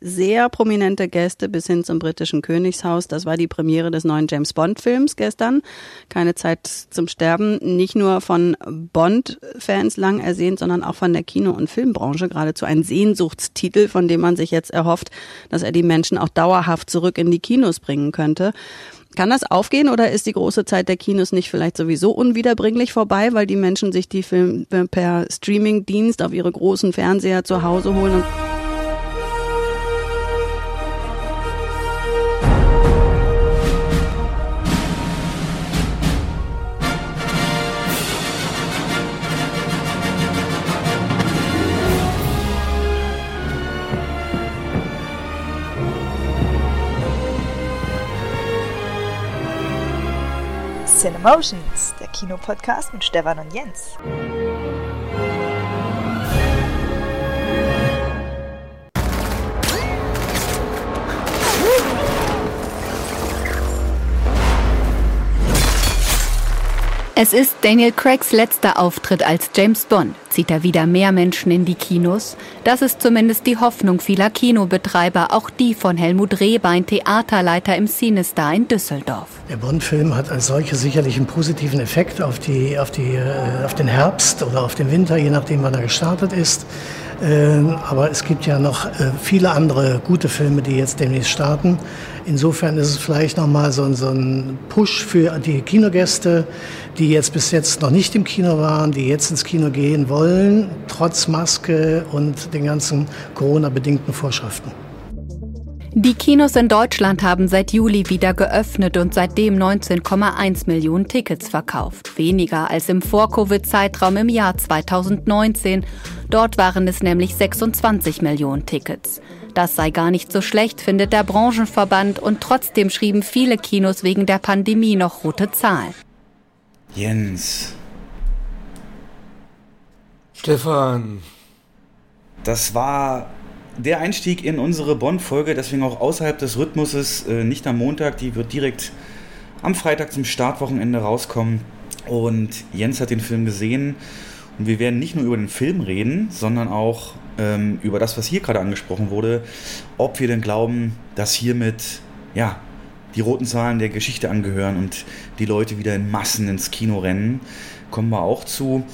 sehr prominente Gäste bis hin zum britischen Königshaus. Das war die Premiere des neuen James Bond-Films gestern. Keine Zeit zum Sterben. Nicht nur von Bond-Fans lang ersehnt, sondern auch von der Kino- und Filmbranche. Geradezu ein Sehnsuchtstitel, von dem man sich jetzt erhofft, dass er die Menschen auch dauerhaft zurück in die Kinos bringen könnte. Kann das aufgehen oder ist die große Zeit der Kinos nicht vielleicht sowieso unwiederbringlich vorbei, weil die Menschen sich die Filme per Streaming-Dienst auf ihre großen Fernseher zu Hause holen? Cinemotions, der Kinopodcast mit Stefan und Jens. Es ist Daniel Craigs letzter Auftritt als James Bond. Zieht er wieder mehr Menschen in die Kinos? Das ist zumindest die Hoffnung vieler Kinobetreiber, auch die von Helmut Rehbein, Theaterleiter im Cinestar in Düsseldorf. Der Bond-Film hat als solche sicherlich einen positiven Effekt auf, die, auf, die, äh, auf den Herbst oder auf den Winter, je nachdem, wann er gestartet ist. Ähm, aber es gibt ja noch äh, viele andere gute Filme, die jetzt demnächst starten. Insofern ist es vielleicht nochmal so ein Push für die Kinogäste, die jetzt bis jetzt noch nicht im Kino waren, die jetzt ins Kino gehen wollen, trotz Maske und den ganzen Corona-bedingten Vorschriften. Die Kinos in Deutschland haben seit Juli wieder geöffnet und seitdem 19,1 Millionen Tickets verkauft. Weniger als im Vor-Covid-Zeitraum im Jahr 2019. Dort waren es nämlich 26 Millionen Tickets. Das sei gar nicht so schlecht, findet der Branchenverband und trotzdem schrieben viele Kinos wegen der Pandemie noch rote Zahlen. Jens. Stefan. Das war der Einstieg in unsere Bonn-Folge, deswegen auch außerhalb des Rhythmuses, äh, nicht am Montag, die wird direkt am Freitag zum Startwochenende rauskommen. Und Jens hat den Film gesehen und wir werden nicht nur über den Film reden, sondern auch ähm, über das, was hier gerade angesprochen wurde, ob wir denn glauben, dass hiermit ja, die roten Zahlen der Geschichte angehören und die Leute wieder in Massen ins Kino rennen. Kommen wir auch zu.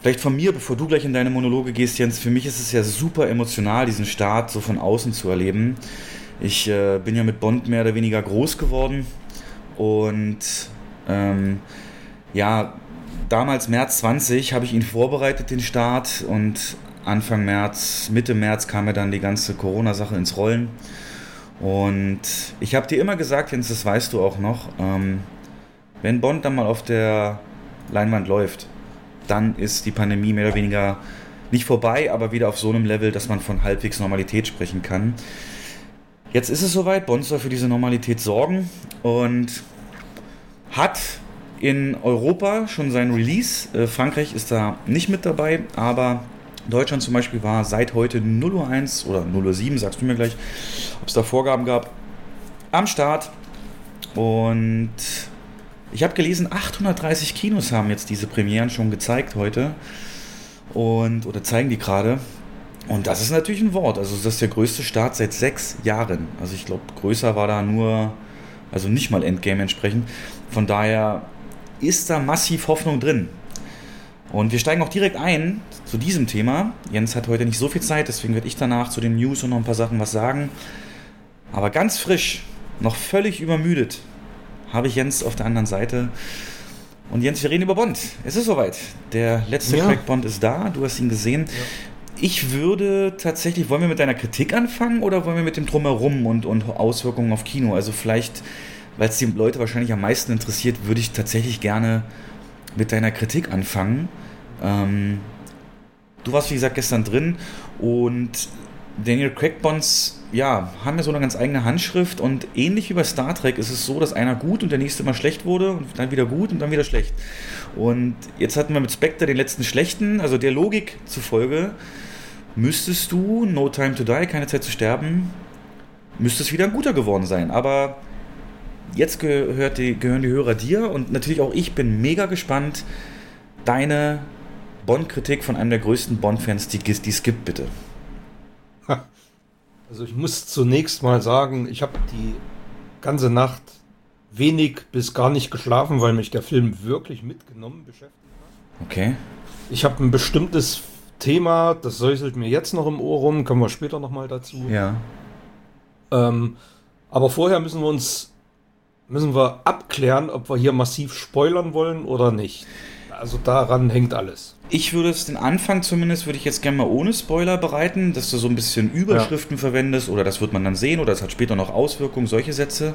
Vielleicht von mir, bevor du gleich in deine Monologe gehst, Jens, für mich ist es ja super emotional, diesen Start so von außen zu erleben. Ich äh, bin ja mit Bond mehr oder weniger groß geworden und ähm, ja, damals März 20 habe ich ihn vorbereitet, den Start und Anfang März, Mitte März kam ja dann die ganze Corona-Sache ins Rollen. Und ich habe dir immer gesagt, Jens, das weißt du auch noch, ähm, wenn Bond dann mal auf der Leinwand läuft, dann ist die Pandemie mehr oder weniger nicht vorbei, aber wieder auf so einem Level, dass man von halbwegs Normalität sprechen kann. Jetzt ist es soweit, Bond soll für diese Normalität sorgen und hat in Europa schon sein Release. Äh, Frankreich ist da nicht mit dabei, aber Deutschland zum Beispiel war seit heute 0.01 Uhr oder 0.07 Uhr, sagst du mir gleich, ob es da Vorgaben gab, am Start. Und ich habe gelesen, 830 Kinos haben jetzt diese Premieren schon gezeigt heute. Und, oder zeigen die gerade. Und das ist natürlich ein Wort. Also, das ist der größte Start seit sechs Jahren. Also, ich glaube, größer war da nur, also nicht mal Endgame entsprechend. Von daher ist da massiv Hoffnung drin. Und wir steigen auch direkt ein zu diesem Thema. Jens hat heute nicht so viel Zeit, deswegen werde ich danach zu den News und noch ein paar Sachen was sagen. Aber ganz frisch, noch völlig übermüdet, habe ich Jens auf der anderen Seite. Und Jens, wir reden über Bond. Es ist soweit. Der letzte ja. Craig Bond ist da. Du hast ihn gesehen. Ja. Ich würde tatsächlich, wollen wir mit deiner Kritik anfangen oder wollen wir mit dem Drumherum und, und Auswirkungen auf Kino? Also vielleicht, weil es die Leute wahrscheinlich am meisten interessiert, würde ich tatsächlich gerne mit deiner Kritik anfangen. Ähm, du warst, wie gesagt, gestern drin und Daniel Craig Bonds ja, haben ja so eine ganz eigene Handschrift und ähnlich wie bei Star Trek ist es so, dass einer gut und der nächste immer schlecht wurde und dann wieder gut und dann wieder schlecht. Und jetzt hatten wir mit Spectre den letzten schlechten, also der Logik zufolge müsstest du No Time to Die, keine Zeit zu sterben, müsste es wieder ein guter geworden sein. Aber jetzt gehört die, gehören die Hörer dir und natürlich auch ich bin mega gespannt. Deine Bond-Kritik von einem der größten Bond-Fans, die, die es gibt, bitte. Also ich muss zunächst mal sagen, ich habe die ganze Nacht wenig bis gar nicht geschlafen, weil mich der Film wirklich mitgenommen beschäftigt hat. Okay. Ich habe ein bestimmtes Thema, das säuselt mir jetzt noch im Ohr rum, kommen wir später nochmal dazu. Ja. Ähm, aber vorher müssen wir uns müssen wir abklären, ob wir hier massiv spoilern wollen oder nicht. Also daran hängt alles. Ich würde es den Anfang zumindest, würde ich jetzt gerne mal ohne Spoiler bereiten, dass du so ein bisschen Überschriften ja. verwendest oder das wird man dann sehen oder es hat später noch Auswirkungen, solche Sätze.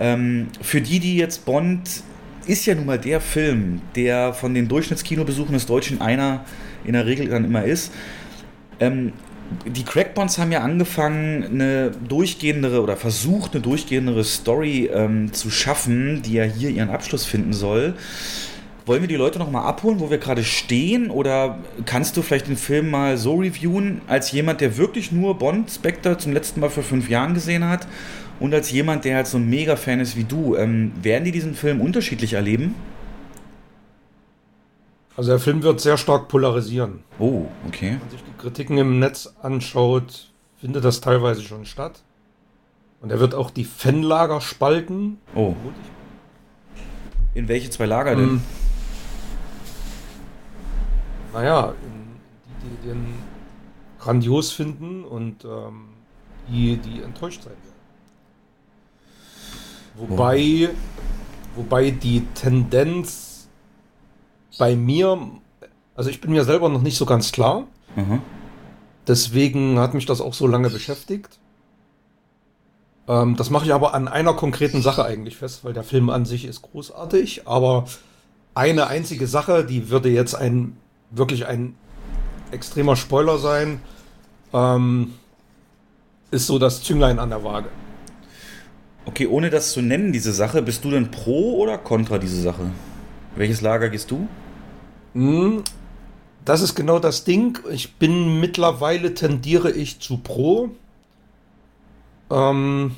Ähm, für die, die jetzt Bond ist ja nun mal der Film, der von den Durchschnittskinobesuchen des Deutschen einer in der Regel dann immer ist. Ähm, die Crackbonds haben ja angefangen, eine durchgehendere oder versucht, eine durchgehendere Story ähm, zu schaffen, die ja hier ihren Abschluss finden soll. Wollen wir die Leute nochmal abholen, wo wir gerade stehen? Oder kannst du vielleicht den Film mal so reviewen, als jemand, der wirklich nur Bond Spectre zum letzten Mal vor fünf Jahren gesehen hat und als jemand, der halt so ein Mega-Fan ist wie du? Ähm, werden die diesen Film unterschiedlich erleben? Also der Film wird sehr stark polarisieren. Oh, okay. Wenn man sich die Kritiken im Netz anschaut, findet das teilweise schon statt. Und er wird auch die Fanlager spalten. Oh. In welche zwei Lager denn? Hm. Naja, die, die den grandios finden und ähm, die, die enttäuscht sein werden. Wobei, oh. wobei die Tendenz bei mir, also ich bin mir selber noch nicht so ganz klar. Mhm. Deswegen hat mich das auch so lange beschäftigt. Ähm, das mache ich aber an einer konkreten Sache eigentlich fest, weil der Film an sich ist großartig, aber eine einzige Sache, die würde jetzt ein wirklich ein extremer Spoiler sein, ähm, ist so das Zünglein an der Waage. Okay, ohne das zu nennen, diese Sache, bist du denn pro oder contra diese Sache? Welches Lager gehst du? Hm, das ist genau das Ding. Ich bin mittlerweile tendiere ich zu pro. Ähm,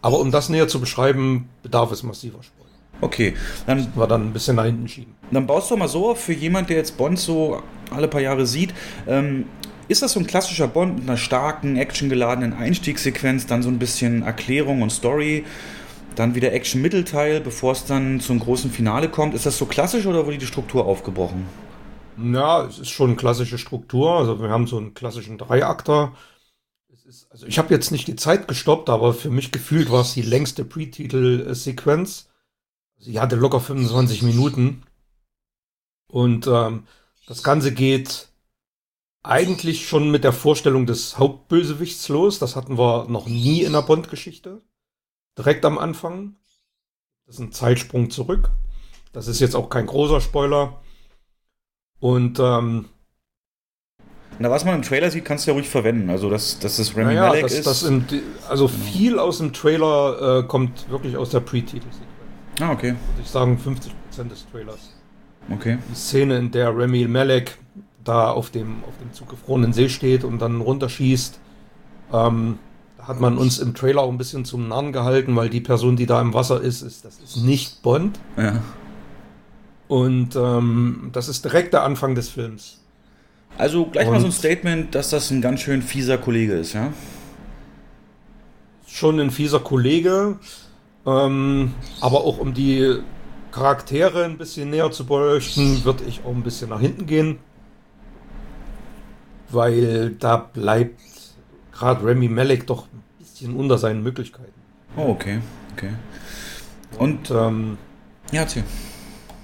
aber um das näher zu beschreiben, bedarf es massiver Sport. Okay, dann war dann ein bisschen nach hinten schieben. Dann baust du mal so auf für jemand, der jetzt Bond so alle paar Jahre sieht. Ähm, ist das so ein klassischer Bond mit einer starken, actiongeladenen Einstiegssequenz, dann so ein bisschen Erklärung und Story, dann wieder Action-Mittelteil, bevor es dann zum großen Finale kommt? Ist das so klassisch oder wurde die Struktur aufgebrochen? Ja, es ist schon eine klassische Struktur. Also wir haben so einen klassischen Dreiakter. Es ist, also ich habe jetzt nicht die Zeit gestoppt, aber für mich gefühlt war es die längste Pre-Titel-Sequenz. Sie hatte locker 25 Minuten. Und ähm, das Ganze geht eigentlich schon mit der Vorstellung des Hauptbösewichts los. Das hatten wir noch nie in der Bond-Geschichte. Direkt am Anfang. Das ist ein Zeitsprung zurück. Das ist jetzt auch kein großer Spoiler. Und ähm, na, was man im Trailer sieht, kannst du ja ruhig verwenden. Also, dass, dass das Remy naja, Malek das, ist. Das im, also, viel aus dem Trailer äh, kommt wirklich aus der Pre-Titel-Sequenz. Ah, okay. Würde ich sagen, 50% des Trailers. Okay. Die Szene, in der Remy Malek da auf dem, auf dem zugefrorenen See steht und dann runterschießt, ähm, hat man uns im Trailer auch ein bisschen zum Narren gehalten, weil die Person, die da im Wasser ist, ist das ist nicht Bond. Ja. Und ähm, das ist direkt der Anfang des Films. Also gleich und mal so ein Statement, dass das ein ganz schön fieser Kollege ist, ja? Schon ein fieser Kollege. Ähm, aber auch um die Charaktere ein bisschen näher zu beleuchten, würde ich auch ein bisschen nach hinten gehen. Weil da bleibt gerade Remy Malek doch ein bisschen unter seinen Möglichkeiten. Oh, okay, okay. Und, Und ähm, ja, erzähl.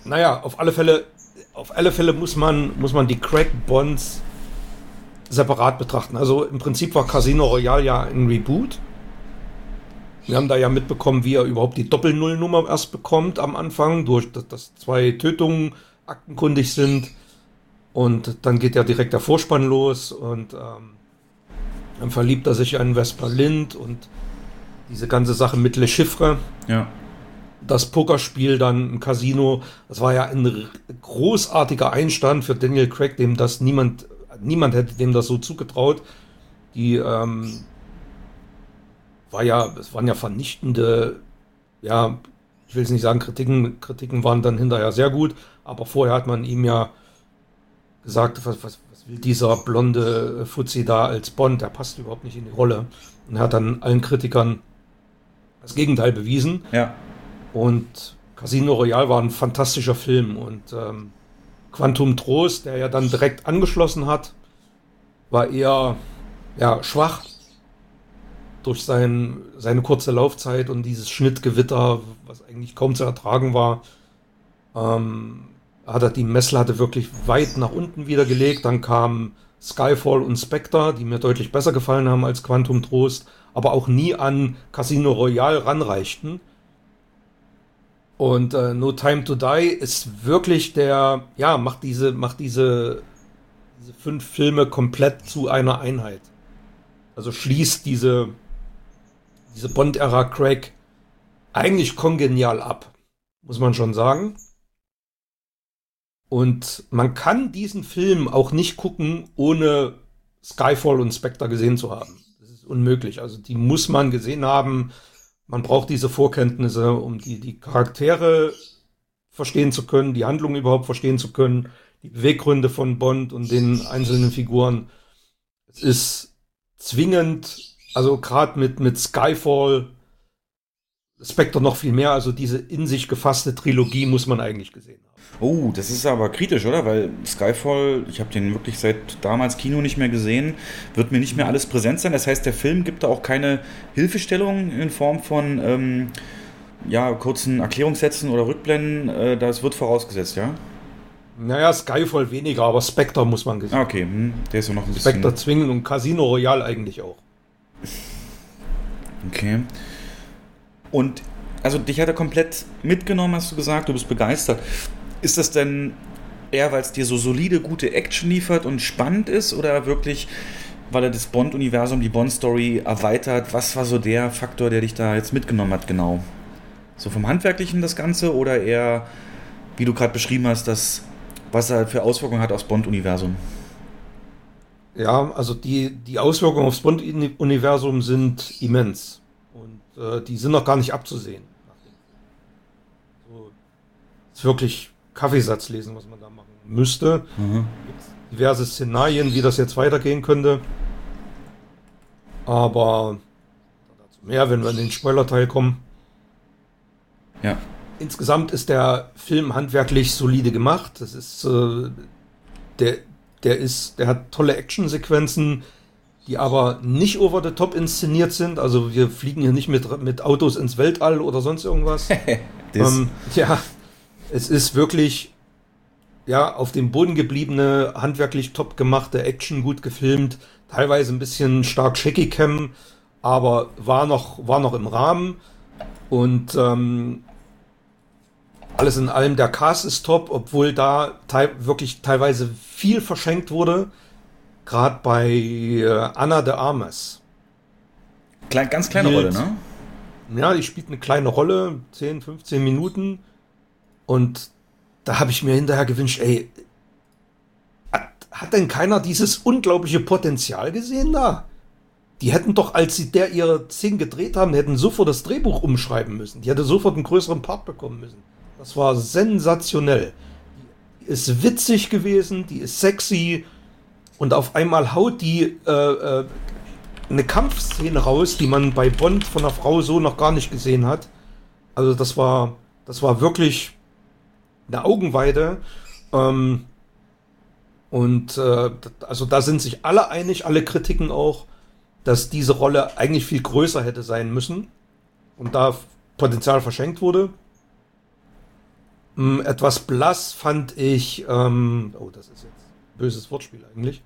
Naja, auf alle Fälle, auf alle Fälle muss man, muss man die Crack Bonds separat betrachten. Also im Prinzip war Casino Royale ja ein Reboot. Wir haben da ja mitbekommen, wie er überhaupt die Doppelnullnummer erst bekommt am Anfang, durch dass, dass zwei Tötungen aktenkundig sind. Und dann geht ja direkt der Vorspann los und ähm, dann verliebt er sich in Vesper Lind und diese ganze Sache mit Le Chiffre. Ja. Das Pokerspiel dann im Casino, das war ja ein großartiger Einstand für Daniel Craig, dem das niemand, niemand hätte dem das so zugetraut. Die, ähm, war ja, es waren ja vernichtende, ja, ich will es nicht sagen, Kritiken, Kritiken waren dann hinterher sehr gut, aber vorher hat man ihm ja gesagt, was, was, was will dieser blonde Fuzzi da als Bond? Der passt überhaupt nicht in die Rolle. Und er hat dann allen Kritikern das Gegenteil bewiesen. Ja. Und Casino Royale war ein fantastischer Film und ähm, Quantum Trost, der ja dann direkt angeschlossen hat, war eher ja, schwach durch sein, seine kurze Laufzeit und dieses Schnittgewitter, was eigentlich kaum zu ertragen war. Ähm, hat er die Messlatte wirklich weit nach unten wieder gelegt. Dann kam Skyfall und Spectre, die mir deutlich besser gefallen haben als Quantum Trost, aber auch nie an Casino Royale ranreichten. Und äh, No Time to Die ist wirklich der, ja, macht diese, macht diese, diese fünf Filme komplett zu einer Einheit. Also schließt diese, diese Bond-Ära Craig eigentlich kongenial ab, muss man schon sagen. Und man kann diesen Film auch nicht gucken, ohne Skyfall und Spectre gesehen zu haben. Das ist unmöglich. Also die muss man gesehen haben. Man braucht diese Vorkenntnisse, um die, die Charaktere verstehen zu können, die Handlung überhaupt verstehen zu können, die Beweggründe von Bond und den einzelnen Figuren. Es ist zwingend, also gerade mit, mit Skyfall, Spectre noch viel mehr, also diese in sich gefasste Trilogie muss man eigentlich gesehen haben. Oh, das ist aber kritisch, oder? Weil Skyfall, ich habe den wirklich seit damals Kino nicht mehr gesehen, wird mir nicht mehr alles präsent sein. Das heißt, der Film gibt da auch keine Hilfestellung in Form von ähm, ja, kurzen Erklärungssätzen oder Rückblenden. Äh, das wird vorausgesetzt, ja? Naja, Skyfall weniger, aber Spectre muss man gesehen. Ah, okay, hm, der ist ja noch ein bisschen. Spectre zwingen und Casino Royale eigentlich auch. Okay. Und also dich hat er komplett mitgenommen, hast du gesagt, du bist begeistert. Ist das denn eher, weil es dir so solide, gute Action liefert und spannend ist oder wirklich, weil er das Bond-Universum, die Bond-Story erweitert? Was war so der Faktor, der dich da jetzt mitgenommen hat, genau? So vom Handwerklichen das Ganze oder eher, wie du gerade beschrieben hast, das, was er für Auswirkungen hat aufs Bond-Universum? Ja, also die, die Auswirkungen aufs Bond-Universum sind immens. Und äh, die sind noch gar nicht abzusehen. So, ist wirklich Kaffeesatz lesen, was man da machen müsste. Mhm. diverse Szenarien, wie das jetzt weitergehen könnte. Aber dazu mehr, wenn wir in den Spoiler-Teil kommen. Ja. Insgesamt ist der Film handwerklich solide gemacht. Das ist äh, der, der ist, der hat tolle Actionsequenzen, die aber nicht over the top inszeniert sind. Also wir fliegen hier nicht mit, mit Autos ins Weltall oder sonst irgendwas. ähm, ja, es ist wirklich ja auf dem Boden gebliebene, handwerklich top gemachte Action, gut gefilmt, teilweise ein bisschen stark shaky cam, aber war noch war noch im Rahmen und ähm, alles in allem der Cast ist top, obwohl da te wirklich teilweise viel verschenkt wurde, gerade bei äh, Anna de Armas. Klein, ganz kleine Rolle, ne? Ja, die spielt eine kleine Rolle, 10, 15 Minuten und da habe ich mir hinterher gewünscht, ey, hat, hat denn keiner dieses unglaubliche Potenzial gesehen da? Die hätten doch, als sie der ihre Szenen gedreht haben, hätten sofort das Drehbuch umschreiben müssen. Die hätte sofort einen größeren Part bekommen müssen. Das war sensationell. Die ist witzig gewesen, die ist sexy und auf einmal haut die äh, äh, eine Kampfszene raus, die man bei Bond von einer Frau so noch gar nicht gesehen hat. Also das war, das war wirklich eine Augenweide. Ähm, und äh, also da sind sich alle einig, alle Kritiken auch, dass diese Rolle eigentlich viel größer hätte sein müssen und da Potenzial verschenkt wurde. Ähm, etwas blass fand ich, ähm, oh, das ist jetzt ein böses Wortspiel eigentlich,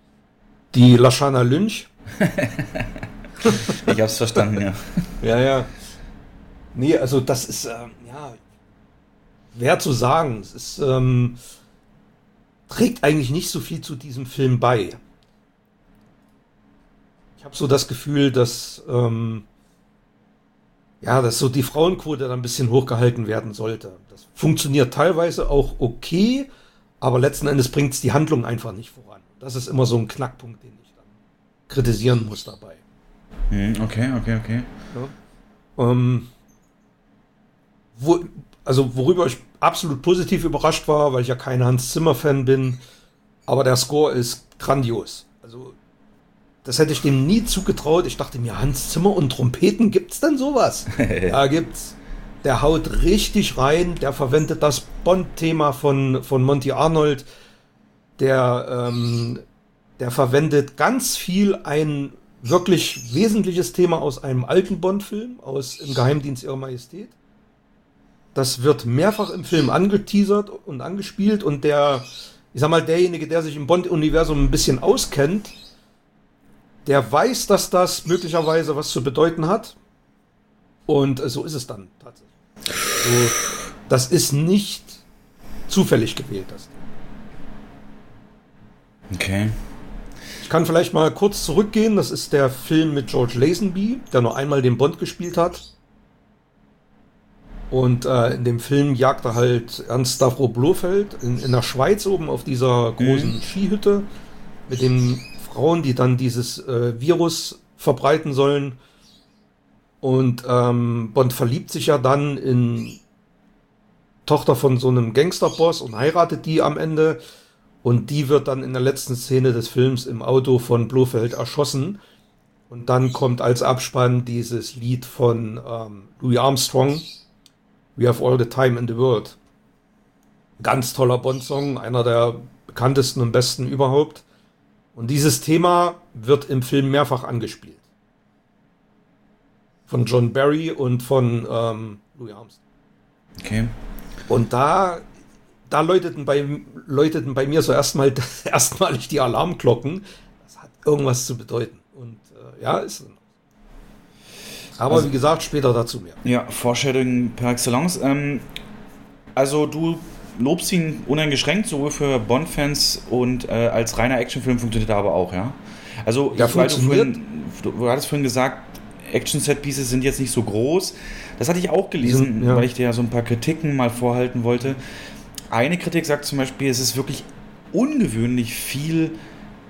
die Lashana Lynch. ich hab's verstanden, ja. ja, ja. Nee, also das ist, ähm, ja, schwer zu sagen. Es ist, ähm, trägt eigentlich nicht so viel zu diesem Film bei. Ich habe so das Gefühl, dass ähm, ja, dass so die Frauenquote dann ein bisschen hochgehalten werden sollte. Das funktioniert teilweise auch okay, aber letzten Endes bringt es die Handlung einfach nicht voran. Das ist immer so ein Knackpunkt, den ich dann kritisieren muss dabei. Hm, okay, okay, okay. Ja. Ähm, wo, also worüber ich absolut positiv überrascht war, weil ich ja kein Hans Zimmer-Fan bin, aber der Score ist grandios. Also, das hätte ich dem nie zugetraut. Ich dachte mir, Hans Zimmer und Trompeten, gibt's denn sowas? ja, gibt's. Der haut richtig rein, der verwendet das Bond-Thema von, von Monty Arnold, der, ähm, der verwendet ganz viel ein wirklich wesentliches Thema aus einem alten Bond-Film, aus Im Geheimdienst Ihrer Majestät. Das wird mehrfach im Film angeteasert und angespielt und der, ich sag mal, derjenige, der sich im Bond-Universum ein bisschen auskennt, der weiß, dass das möglicherweise was zu bedeuten hat. Und äh, so ist es dann tatsächlich. So, das ist nicht zufällig gewählt, das. Okay. Ich kann vielleicht mal kurz zurückgehen. Das ist der Film mit George Lazenby, der nur einmal den Bond gespielt hat. Und äh, in dem Film jagt er halt Ernst Stavro Blofeld in, in der Schweiz oben auf dieser großen mhm. Skihütte mit den Frauen, die dann dieses äh, Virus verbreiten sollen. Und ähm, Bond verliebt sich ja dann in Tochter von so einem Gangsterboss und heiratet die am Ende. Und die wird dann in der letzten Szene des Films im Auto von Blofeld erschossen. Und dann kommt als Abspann dieses Lied von ähm, Louis Armstrong, We Have All the Time in the World. Ganz toller Bond-Song, einer der bekanntesten und besten überhaupt. Und dieses Thema wird im Film mehrfach angespielt. Von John Barry und von ähm, Louis Armstrong. Okay. Und da da läuteten bei, läuteten bei mir so erstmal erstmalig die Alarmglocken. Das hat irgendwas zu bedeuten. Und äh, ja, ist. Aber also, wie gesagt, später dazu mehr. Ja, Foreshadowing par excellence. Ähm, also du lobst ihn uneingeschränkt, sowohl für Bond-Fans und äh, als reiner Actionfilm funktioniert er aber auch, ja? Also, ja, weil du, vorhin, du, hattest vorhin gesagt, Action-Set-Pieces sind jetzt nicht so groß. Das hatte ich auch gelesen, ja. weil ich dir ja so ein paar Kritiken mal vorhalten wollte. Eine Kritik sagt zum Beispiel, es ist wirklich ungewöhnlich viel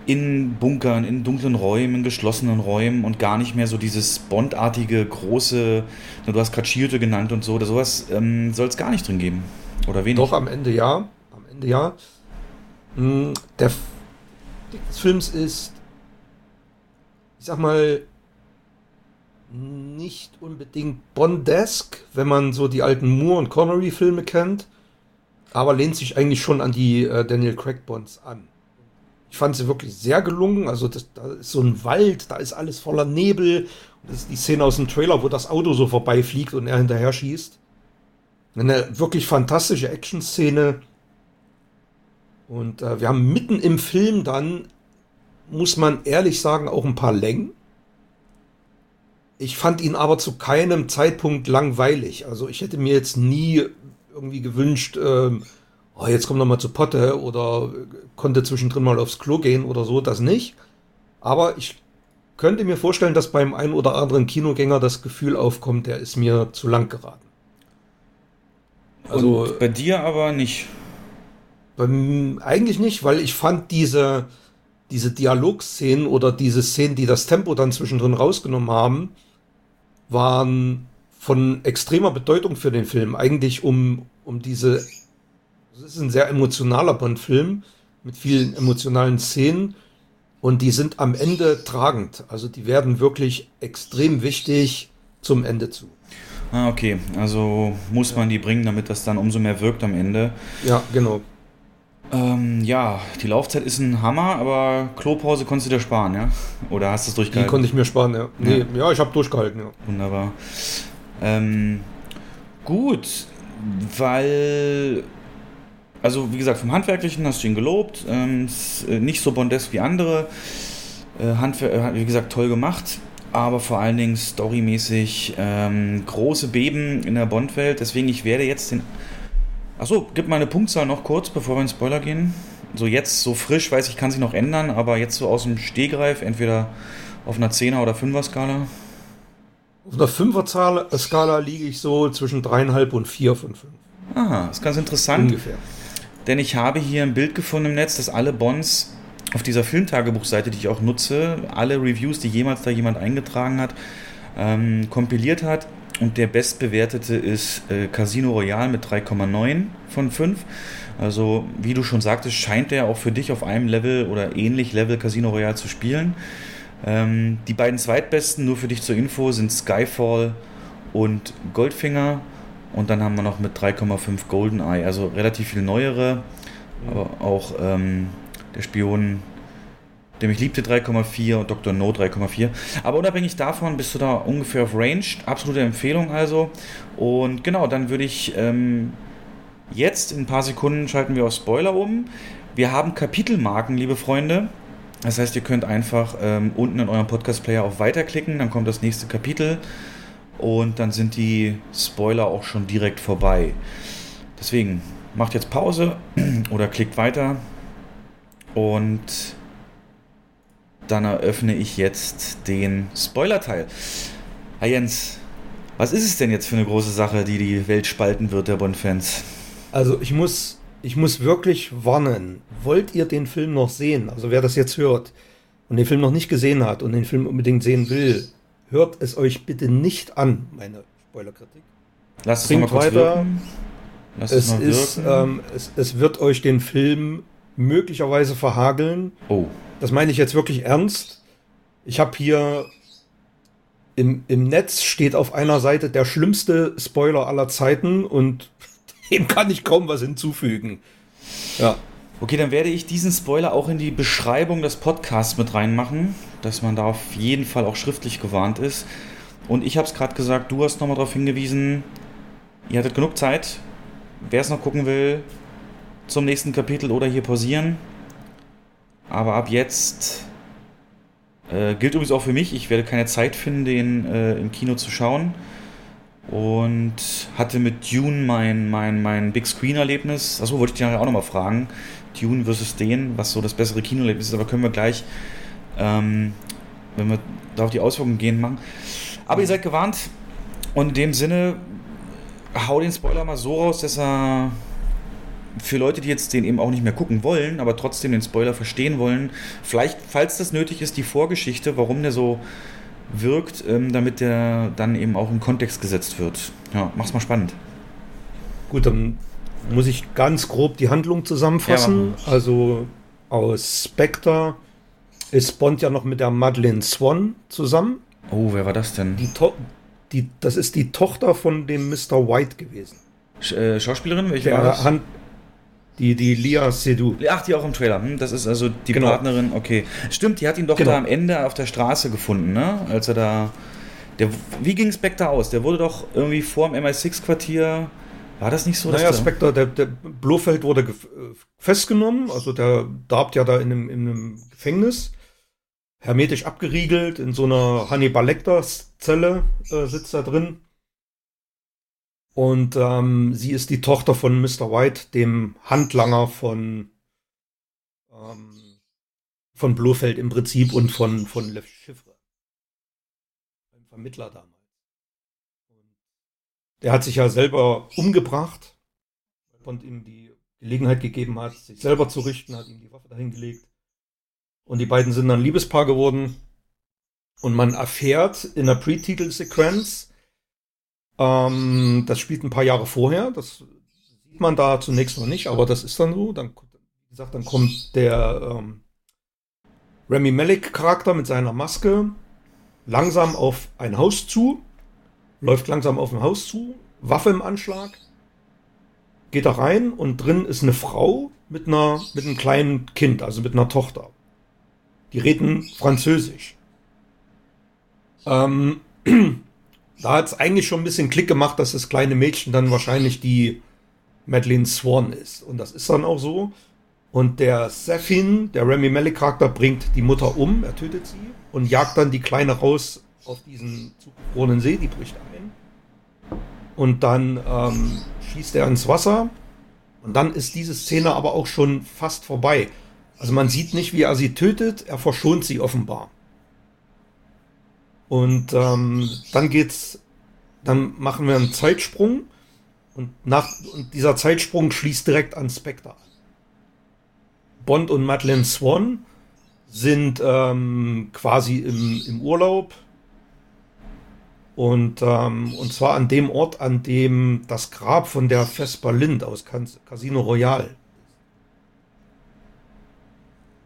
in Bunkern, in dunklen Räumen, in geschlossenen Räumen und gar nicht mehr so dieses Bondartige, große, du hast gerade Schielte genannt und so, sowas ähm, soll es gar nicht drin geben. Oder wenig? Doch, am Ende ja. Am Ende ja. Hm, der F des Films ist, ich sag mal, nicht unbedingt Bondesk, wenn man so die alten Moore- und Connery-Filme kennt aber lehnt sich eigentlich schon an die äh, Daniel Craig Bonds an. Ich fand sie wirklich sehr gelungen. Also das, da ist so ein Wald, da ist alles voller Nebel. Das ist die Szene aus dem Trailer, wo das Auto so vorbeifliegt und er hinterher schießt. Eine wirklich fantastische Action-Szene. Und äh, wir haben mitten im Film dann, muss man ehrlich sagen, auch ein paar Längen. Ich fand ihn aber zu keinem Zeitpunkt langweilig. Also ich hätte mir jetzt nie irgendwie gewünscht, ähm, oh, jetzt komm noch mal zu Potte oder konnte zwischendrin mal aufs Klo gehen oder so, das nicht. Aber ich könnte mir vorstellen, dass beim einen oder anderen Kinogänger das Gefühl aufkommt, der ist mir zu lang geraten. Also Und bei dir aber nicht. Beim, eigentlich nicht, weil ich fand diese, diese Dialogszenen oder diese Szenen, die das Tempo dann zwischendrin rausgenommen haben, waren von extremer Bedeutung für den Film. Eigentlich um, um diese. Es ist ein sehr emotionaler Bond-Film mit vielen emotionalen Szenen. Und die sind am Ende tragend. Also die werden wirklich extrem wichtig zum Ende zu. Ah, okay. Also muss man die bringen, damit das dann umso mehr wirkt am Ende. Ja, genau. Ähm, ja, die Laufzeit ist ein Hammer, aber Klopause konntest du dir sparen, ja? Oder hast du es durchgehalten? Die konnte ich mir sparen, ja. Nee, ja, ja ich habe durchgehalten, ja. Wunderbar. Ähm, gut, weil, also wie gesagt, vom Handwerklichen hast du ihn gelobt, ähm, äh, nicht so bondesk wie andere, äh, Handwer äh, wie gesagt, toll gemacht, aber vor allen Dingen storymäßig ähm, große Beben in der Bond-Welt, deswegen ich werde jetzt den... Achso, gib mal eine Punktzahl noch kurz, bevor wir in Spoiler gehen. So jetzt, so frisch, weiß ich, kann sich noch ändern, aber jetzt so aus dem Stehgreif, entweder auf einer 10er oder 5er Skala. Auf einer Fünfer-Skala liege ich so zwischen dreieinhalb und vier von fünf. Aha, ist ganz interessant. Ungefähr. Denn ich habe hier ein Bild gefunden im Netz, dass alle Bonds auf dieser Filmtagebuchseite, die ich auch nutze, alle Reviews, die jemals da jemand eingetragen hat, ähm, kompiliert hat. und der bestbewertete ist äh, Casino Royale mit 3,9 von 5. Also, wie du schon sagtest, scheint der auch für dich auf einem Level oder ähnlich Level Casino Royale zu spielen. Ähm, die beiden zweitbesten, nur für dich zur Info, sind Skyfall und Goldfinger. Und dann haben wir noch mit 3,5 GoldenEye, also relativ viel neuere, aber auch ähm, der Spion, der mich liebte 3,4 und Dr. No 3,4. Aber unabhängig davon bist du da ungefähr auf Range. Absolute Empfehlung also. Und genau, dann würde ich ähm, jetzt in ein paar Sekunden schalten wir auf Spoiler um. Wir haben Kapitelmarken, liebe Freunde. Das heißt, ihr könnt einfach ähm, unten in eurem Podcast-Player auf Weiterklicken, dann kommt das nächste Kapitel und dann sind die Spoiler auch schon direkt vorbei. Deswegen macht jetzt Pause oder klickt weiter und dann eröffne ich jetzt den Spoiler-Teil. Herr Jens, was ist es denn jetzt für eine große Sache, die die Welt spalten wird, der Bond-Fans? Also ich muss, ich muss wirklich warnen. Wollt ihr den Film noch sehen? Also wer das jetzt hört und den Film noch nicht gesehen hat und den Film unbedingt sehen will, hört es euch bitte nicht an, meine Spoilerkritik. Lasst es mal kurz weiter. wirken. Lasst Es, mal ist, ähm, es, es wird euch den Film möglicherweise verhageln. oh, Das meine ich jetzt wirklich ernst. Ich habe hier im, im Netz steht auf einer Seite der schlimmste Spoiler aller Zeiten und dem kann ich kaum was hinzufügen. Ja. Okay, dann werde ich diesen Spoiler auch in die Beschreibung des Podcasts mit reinmachen, dass man da auf jeden Fall auch schriftlich gewarnt ist. Und ich habe es gerade gesagt, du hast nochmal darauf hingewiesen, ihr hattet genug Zeit. Wer es noch gucken will, zum nächsten Kapitel oder hier pausieren. Aber ab jetzt äh, gilt übrigens auch für mich, ich werde keine Zeit finden, den äh, im Kino zu schauen. Und hatte mit Dune mein, mein, mein Big Screen-Erlebnis. Achso, wollte ich dich nachher auch nochmal fragen. Dune versus den, was so das bessere Kinoerlebnis ist, aber können wir gleich, ähm, wenn wir da auf die Auswirkungen gehen, machen. Aber ihr seid gewarnt. Und in dem Sinne, hau den Spoiler mal so raus, dass er für Leute, die jetzt den eben auch nicht mehr gucken wollen, aber trotzdem den Spoiler verstehen wollen, vielleicht, falls das nötig ist, die Vorgeschichte, warum der so wirkt, ähm, damit der dann eben auch im Kontext gesetzt wird. Ja, mach's mal spannend. Gut, dann muss ich ganz grob die Handlung zusammenfassen. Ja, also aus Spectre ist Bond ja noch mit der Madeleine Swan zusammen. Oh, wer war das denn? Die, to die, das ist die Tochter von dem Mr. White gewesen. Sch äh, Schauspielerin? Welche war Der das? Hand, die, die Lia Seydoux. Ach, die auch im Trailer. Hm, das ist also die Genau. Partnerin. Okay. Stimmt, die hat ihn doch Genau. da am Ende auf der Straße gefunden, ne? Als er da. Der, wie ging Spectre aus? Der wurde doch irgendwie vor dem MI6-Quartier. War das nicht so? dass Naja, der- Spectre, der, der Blofeld wurde äh, festgenommen, also der darbt ja da in einem, in einem Gefängnis, hermetisch abgeriegelt, in so einer Hannibal Lecter-Zelle äh, sitzt er drin. Und ähm, sie ist die Tochter von Mr. White, dem Handlanger von, ähm, von Blofeld im Prinzip und von, von Le Chiffre. Ein Vermittler damals. Und der hat sich ja selber umgebracht, Bond ihm die Gelegenheit gegeben hat, sich selber zu richten, hat ihm die Waffe dahin gelegt. Und die beiden sind dann Liebespaar geworden. Und man erfährt in der Pre-Titel-Sequenz, ähm, das spielt ein paar Jahre vorher, das sieht man da zunächst noch nicht, aber das ist dann so. Dann, wie gesagt, dann kommt der ähm, Remy Malek-Charakter mit seiner Maske langsam auf ein Haus zu, läuft langsam auf ein Haus zu, Waffe im Anschlag, geht da rein und drin ist eine Frau mit einer mit einem kleinen Kind, also mit einer Tochter. Die reden Französisch. Ähm, da hat es eigentlich schon ein bisschen Klick gemacht, dass das kleine Mädchen dann wahrscheinlich die Madeleine Swan ist. Und das ist dann auch so. Und der Safin, der Remy Malek Charakter, bringt die Mutter um, er tötet sie und jagt dann die Kleine raus auf diesen zugefrorenen See, die bricht ein. Und dann ähm, schießt er ins Wasser. Und dann ist diese Szene aber auch schon fast vorbei. Also man sieht nicht, wie er sie tötet, er verschont sie offenbar. Und ähm, dann geht's, dann machen wir einen Zeitsprung und nach und dieser Zeitsprung schließt direkt an Spectre. Bond und Madeleine Swan sind ähm, quasi im, im Urlaub Und, ähm, und zwar an dem Ort, an dem das Grab von der Vesper Lind aus Casino Royale.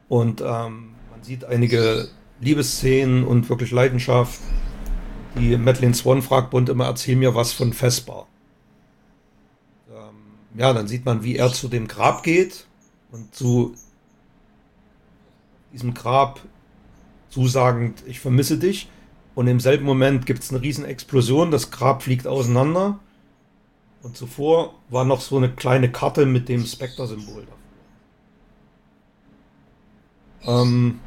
Und ähm, man sieht einige Liebesszenen und wirklich Leidenschaft. Die Madeleine Swan fragt Bond immer, erzähl mir was von Vesper. Ähm, ja, dann sieht man, wie er zu dem Grab geht und zu diesem Grab zusagend, ich vermisse dich. Und im selben Moment gibt es eine riesen Explosion, das Grab fliegt auseinander. Und zuvor war noch so eine kleine Karte mit dem Spectre-Symbol davor. Ähm,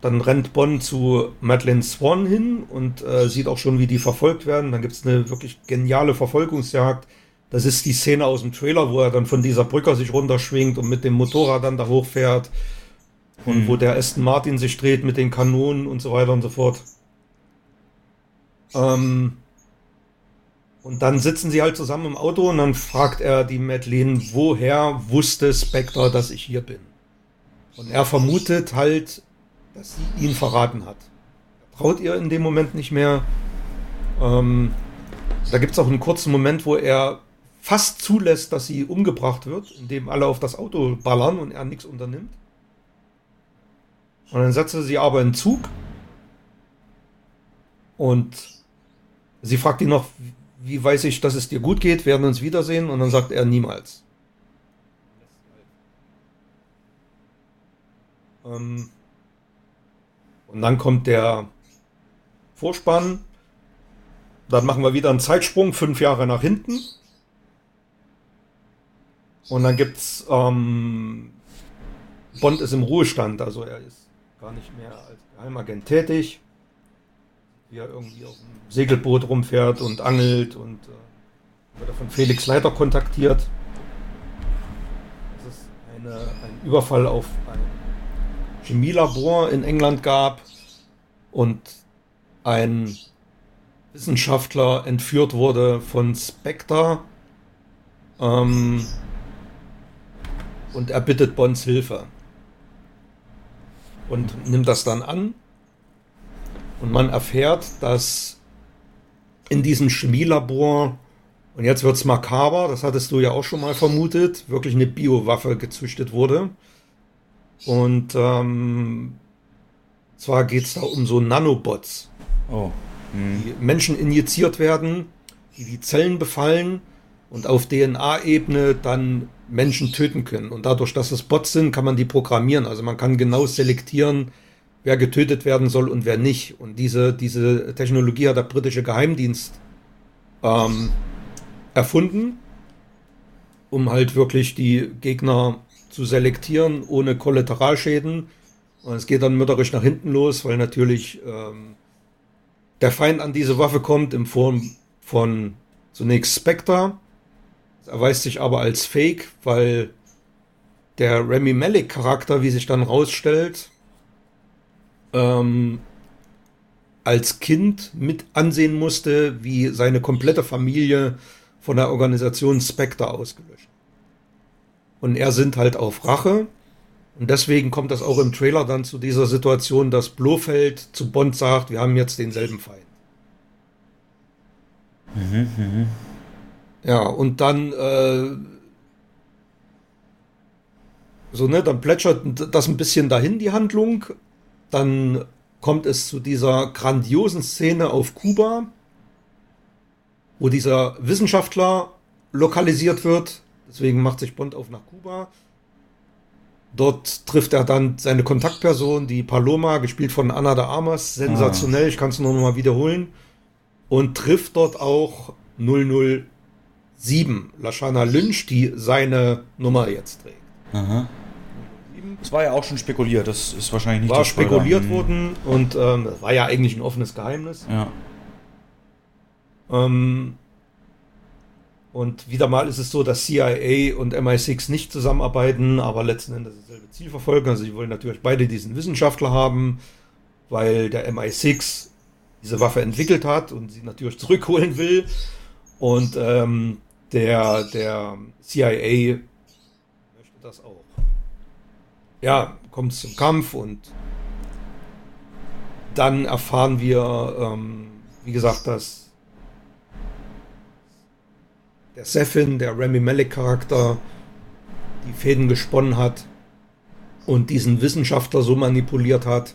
dann rennt Bonn zu Madeleine Swan hin und äh, sieht auch schon, wie die verfolgt werden. Dann gibt es eine wirklich geniale Verfolgungsjagd. Das ist die Szene aus dem Trailer, wo er dann von dieser Brücke sich runterschwingt und mit dem Motorrad dann da hochfährt. Und mhm. wo der Aston Martin sich dreht mit den Kanonen und so weiter und so fort. Ähm, und dann sitzen sie halt zusammen im Auto und dann fragt er die Madeleine, woher wusste Spectre, dass ich hier bin? Und er vermutet halt, dass sie ihn verraten hat. Er traut ihr in dem Moment nicht mehr. Ähm, da gibt es auch einen kurzen Moment, wo er fast zulässt, dass sie umgebracht wird, indem alle auf das Auto ballern und er nichts unternimmt. Und dann setzt er sie aber in Zug und sie fragt ihn noch, wie weiß ich, dass es dir gut geht, werden uns wiedersehen und dann sagt er niemals. Ähm, und dann kommt der Vorspann. Dann machen wir wieder einen Zeitsprung, fünf Jahre nach hinten. Und dann gibt's ähm, Bond ist im Ruhestand, also er ist gar nicht mehr als Geheimagent tätig. Wie er irgendwie auf dem Segelboot rumfährt und angelt und äh, wird von Felix Leiter kontaktiert. Das ist eine, ein Überfall auf Chemielabor in England gab und ein Wissenschaftler entführt wurde von Spectre ähm, und er bittet Bonds Hilfe und nimmt das dann an und man erfährt, dass in diesem Chemielabor und jetzt wird es makaber, das hattest du ja auch schon mal vermutet, wirklich eine Biowaffe gezüchtet wurde. Und ähm, zwar geht es da um so Nanobots, oh. hm. die Menschen injiziert werden, die die Zellen befallen und auf DNA-Ebene dann Menschen töten können. Und dadurch, dass es Bots sind, kann man die programmieren. Also man kann genau selektieren, wer getötet werden soll und wer nicht. Und diese, diese Technologie hat der britische Geheimdienst ähm, erfunden, um halt wirklich die Gegner zu selektieren ohne Kollateralschäden. Und es geht dann mörderisch nach hinten los, weil natürlich ähm, der Feind an diese Waffe kommt in Form von zunächst Spectre. Es erweist sich aber als Fake, weil der Remy Malek Charakter, wie sich dann rausstellt, ähm, als Kind mit ansehen musste, wie seine komplette Familie von der Organisation Spectre ausgelöscht und er sind halt auf Rache. Und deswegen kommt das auch im Trailer dann zu dieser Situation, dass Blofeld zu Bond sagt, wir haben jetzt denselben Feind. Mhm, mh. Ja, und dann äh, so, ne, dann plätschert das ein bisschen dahin, die Handlung. Dann kommt es zu dieser grandiosen Szene auf Kuba, wo dieser Wissenschaftler lokalisiert wird, Deswegen macht sich Bond auf nach Kuba. Dort trifft er dann seine Kontaktperson, die Paloma, gespielt von Anna de Armas. Sensationell, ah. ich kann es nur noch mal wiederholen. Und trifft dort auch 007, Lashana Lynch, die seine Nummer jetzt trägt. Aha. Das war ja auch schon spekuliert, das ist wahrscheinlich nicht War spekuliert hm. worden und ähm, war ja eigentlich ein offenes Geheimnis. Ja. Ähm, und wieder mal ist es so, dass CIA und MI6 nicht zusammenarbeiten, aber letzten Endes dasselbe Ziel verfolgen. Also sie wollen natürlich beide diesen Wissenschaftler haben, weil der MI6 diese Waffe entwickelt hat und sie natürlich zurückholen will. Und ähm, der, der CIA möchte das auch. Ja, kommt zum Kampf und dann erfahren wir, ähm, wie gesagt, dass der Sefin, der Remy Malek-Charakter, die Fäden gesponnen hat und diesen Wissenschaftler so manipuliert hat,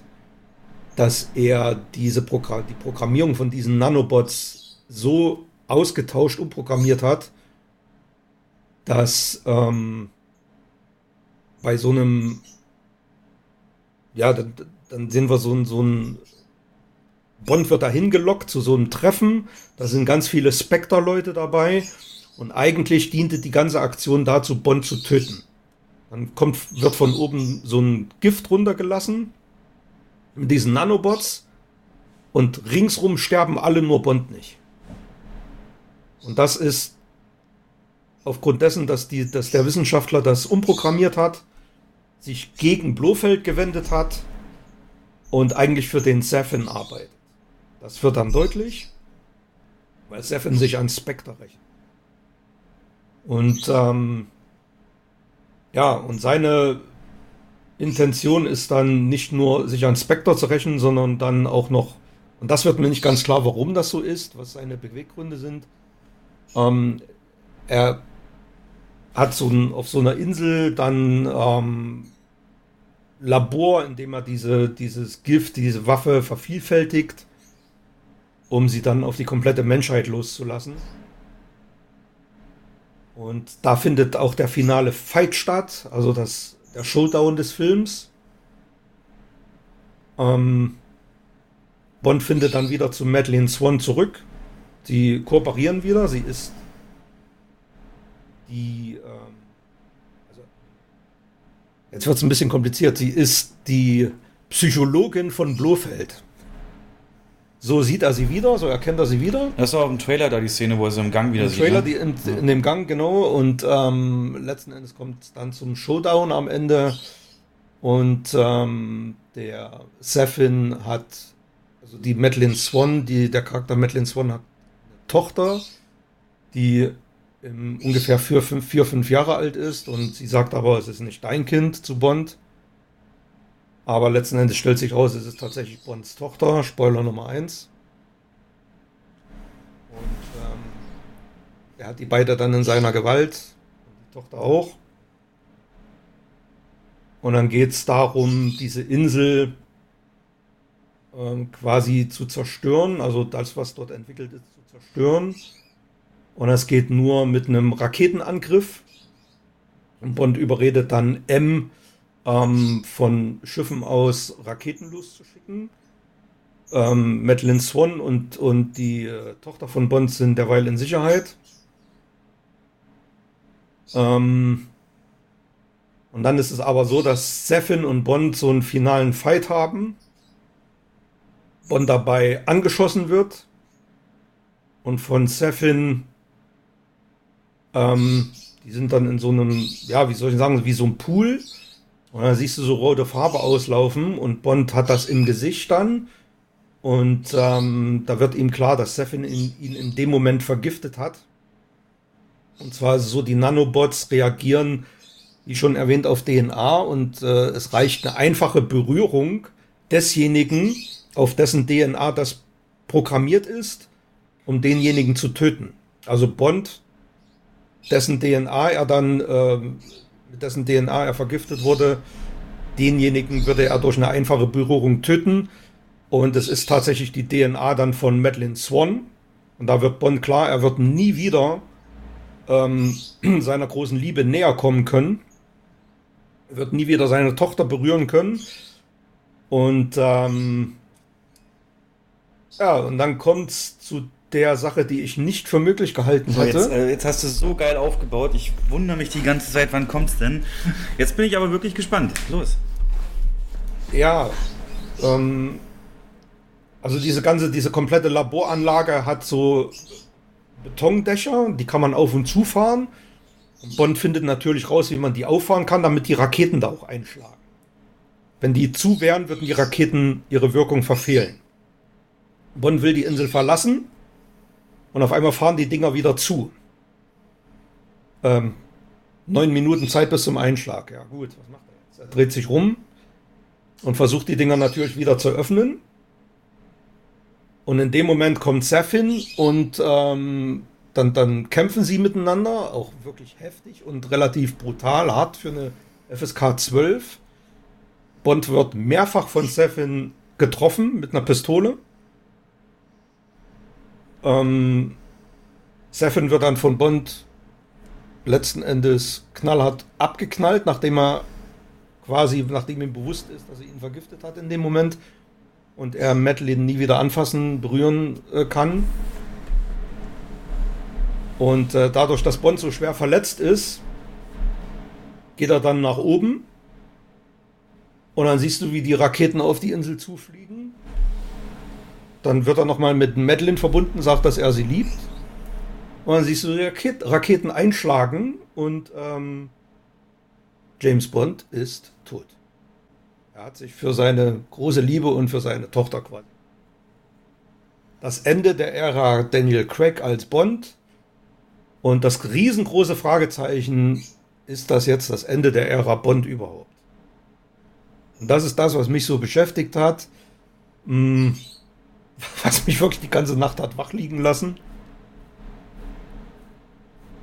dass er diese Progr die Programmierung von diesen Nanobots so ausgetauscht, umprogrammiert hat, dass ähm, bei so einem, ja, dann, dann sehen wir so ein, so ein Bond wird dahin gelockt zu so einem Treffen. Da sind ganz viele Spectre-Leute dabei. Und eigentlich diente die ganze Aktion dazu, Bond zu töten. Dann kommt, wird von oben so ein Gift runtergelassen mit diesen Nanobots und ringsrum sterben alle, nur Bond nicht. Und das ist aufgrund dessen, dass, die, dass der Wissenschaftler das umprogrammiert hat, sich gegen Blofeld gewendet hat und eigentlich für den Sefin arbeitet. Das wird dann deutlich, weil Sefin sich an Spectre rechnet. Und ähm, ja, und seine Intention ist dann nicht nur, sich an Spectre zu rächen, sondern dann auch noch, und das wird mir nicht ganz klar, warum das so ist, was seine Beweggründe sind. Ähm, er hat so ein, auf so einer Insel dann ähm, Labor, in dem er diese, dieses Gift, diese Waffe vervielfältigt, um sie dann auf die komplette Menschheit loszulassen. Und da findet auch der finale Fight statt, also das, der Showdown des Films. Ähm, Bond findet dann wieder zu Madeleine Swan zurück. Sie kooperieren wieder. Sie ist die. Ähm, also jetzt wird es ein bisschen kompliziert. Sie ist die Psychologin von Blofeld. So sieht er sie wieder, so erkennt er sie wieder. Das war auch im Trailer da die Szene, wo er sie im Gang wieder Im sieht. Trailer, ne? die in, in dem Gang, genau. Und ähm, letzten Endes kommt es dann zum Showdown am Ende. Und ähm, der Sefin hat, also die Madeline Swan, die, der Charakter Madeline Swan hat eine Tochter, die ungefähr vier fünf, vier, fünf Jahre alt ist. Und sie sagt aber, es ist nicht dein Kind zu Bond. Aber letzten Endes stellt sich raus, es ist tatsächlich Bonds Tochter. Spoiler Nummer eins. Und ähm, er hat die beide dann in seiner Gewalt. Die Tochter auch. Und dann geht es darum, diese Insel ähm, quasi zu zerstören. Also das, was dort entwickelt ist, zu zerstören. Und es geht nur mit einem Raketenangriff. Und Bond überredet dann M, ähm, von Schiffen aus Raketen loszuschicken. Ähm, Madeline Swan und, und die äh, Tochter von Bond sind derweil in Sicherheit. Ähm, und dann ist es aber so, dass Sefin und Bond so einen finalen Fight haben. Bond dabei angeschossen wird und von Sefin, ähm, die sind dann in so einem, ja, wie soll ich sagen, wie so ein Pool. Und dann siehst du so rote Farbe auslaufen und Bond hat das im Gesicht dann. Und ähm, da wird ihm klar, dass Sefin ihn, ihn in dem Moment vergiftet hat. Und zwar so, die Nanobots reagieren, wie schon erwähnt, auf DNA und äh, es reicht eine einfache Berührung desjenigen, auf dessen DNA das programmiert ist, um denjenigen zu töten. Also Bond, dessen DNA er dann, äh, dessen DNA er vergiftet wurde, denjenigen würde er durch eine einfache Berührung töten. Und es ist tatsächlich die DNA dann von Madeline Swan. Und da wird Bond klar, er wird nie wieder ähm, seiner großen Liebe näher kommen können. Er wird nie wieder seine Tochter berühren können. Und ähm, ja, und dann kommt es zu der Sache, die ich nicht für möglich gehalten So, hatte. jetzt, äh, jetzt hast du es so geil aufgebaut. Ich wundere mich die ganze Zeit, wann kommt's denn? Jetzt bin ich aber wirklich gespannt. Los. Ja, ähm, also diese ganze, diese komplette Laboranlage hat so Betondächer, die kann man auf und zufahren. Und Bond findet natürlich raus, wie man die auffahren kann, damit die Raketen da auch einschlagen. Wenn die zu wären, würden die Raketen ihre Wirkung verfehlen. Bond will die Insel verlassen und auf einmal fahren die Dinger wieder zu. Ähm, neun Minuten Zeit bis zum Einschlag. Ja gut, was macht er jetzt? Er dreht sich rum und versucht die Dinger natürlich wieder zu öffnen. Und in dem Moment kommt hin und ähm, dann, dann kämpfen sie miteinander, auch wirklich heftig und relativ brutal, hart für eine FSK 12. Bond wird mehrfach von Seffin getroffen mit einer Pistole. Ähm, Seffin wird dann von Bond letzten Endes knallhart abgeknallt, nachdem er quasi, nachdem ihm bewusst ist, dass er ihn vergiftet hat in dem Moment und er Madeline nie wieder anfassen, berühren äh, kann. Und äh, dadurch, dass Bond so schwer verletzt ist, geht er dann nach oben. Und dann siehst du, wie die Raketen auf die Insel zufliegen. Dann wird er nochmal mit Madeline verbunden, sagt, dass er sie liebt. Und dann siehst du Raket Raketen einschlagen und ähm, James Bond ist tot. Er hat sich für seine große Liebe und für seine Tochter quasi. Das Ende der Ära Daniel Craig als Bond und das riesengroße Fragezeichen, ist das jetzt das Ende der Ära Bond überhaupt? Und das ist das, was mich so beschäftigt hat, hm, was mich wirklich die ganze Nacht hat wach liegen lassen.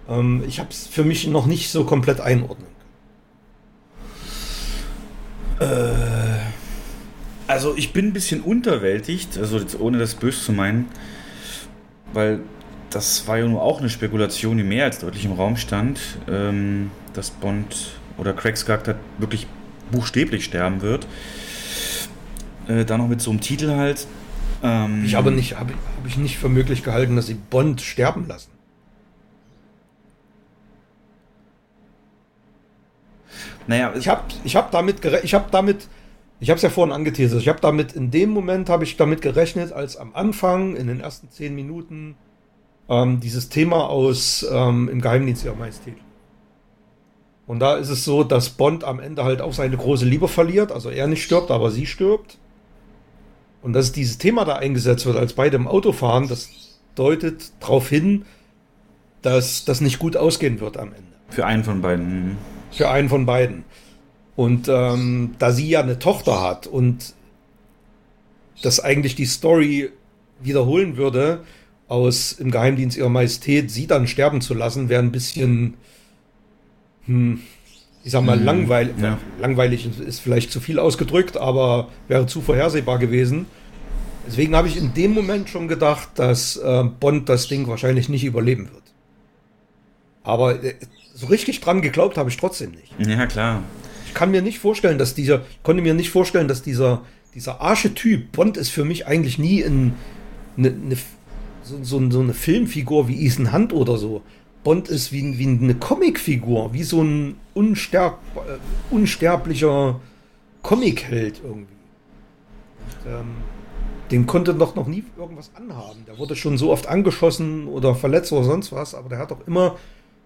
Ähm, ich habe es für mich noch nicht so komplett einordnen äh, also ich bin ein bisschen unterwältigt, also jetzt ohne das böse zu meinen, weil das war ja nur auch eine Spekulation, die mehr als deutlich im Raum stand, ähm, dass Bond oder Craigs Charakter wirklich buchstäblich sterben wird. Äh, dann noch mit so einem Titel halt. Ähm, ich habe nicht, habe hab ich nicht für möglich gehalten, dass sie Bond sterben lassen. Naja, ich habe ich hab damit ich habe damit ich habe es ja vorhin angeteasert. Ich habe damit in dem Moment habe ich damit gerechnet, als am Anfang in den ersten zehn Minuten ähm, dieses Thema aus ähm, im Geheimdienst ihrer Majestät. Und da ist es so, dass Bond am Ende halt auch seine große Liebe verliert. Also er nicht stirbt, aber sie stirbt. Und dass dieses Thema da eingesetzt wird, als beide im Auto fahren, das deutet darauf hin, dass das nicht gut ausgehen wird am Ende. Für einen von beiden für einen von beiden. Und ähm, da sie ja eine Tochter hat und das eigentlich die Story wiederholen würde, aus im Geheimdienst ihrer Majestät sie dann sterben zu lassen, wäre ein bisschen, hm, ich sag mal, mhm. langweilig. Ja. Langweilig ist vielleicht zu viel ausgedrückt, aber wäre zu vorhersehbar gewesen. Deswegen habe ich in dem Moment schon gedacht, dass äh, Bond das Ding wahrscheinlich nicht überleben wird. Aber äh, so richtig dran geglaubt habe ich trotzdem nicht. Ja, klar. Ich kann mir nicht vorstellen, dass dieser, konnte mir nicht vorstellen, dass dieser, dieser Archetyp, Bond ist für mich eigentlich nie in eine, eine so, so, so, eine Filmfigur wie Ethan Hunt oder so. Bond ist wie, wie eine Comicfigur, wie so ein unsterb, äh, unsterblicher Comicheld irgendwie. Und, ähm, dem konnte doch noch nie irgendwas anhaben. Der wurde schon so oft angeschossen oder verletzt oder sonst was, aber der hat doch immer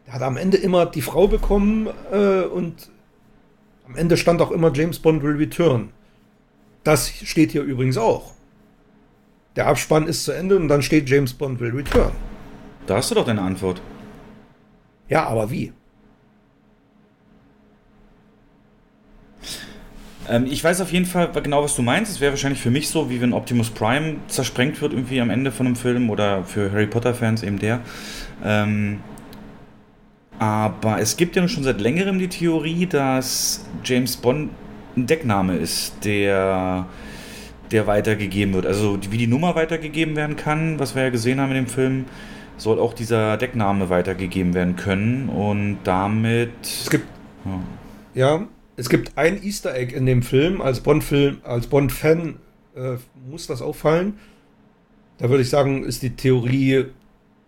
der hat am Ende immer die Frau bekommen äh, und am Ende stand auch immer James Bond will return. Das steht hier übrigens auch. Der Abspann ist zu Ende und dann steht James Bond will return. Da hast du doch deine Antwort. Ja, aber wie? Ähm, ich weiß auf jeden Fall genau, was du meinst. Es wäre wahrscheinlich für mich so, wie wenn Optimus Prime zersprengt wird irgendwie am Ende von einem Film oder für Harry Potter-Fans eben der. Ähm, aber es gibt ja schon seit längerem die Theorie, dass James Bond ein Deckname ist, der, der weitergegeben wird. Also wie die Nummer weitergegeben werden kann, was wir ja gesehen haben in dem Film, soll auch dieser Deckname weitergegeben werden können. Und damit. Es gibt. Ja, ja es gibt ein Easter Egg in dem Film. Als Bond-Film, als Bond-Fan äh, muss das auffallen. Da würde ich sagen, ist die Theorie,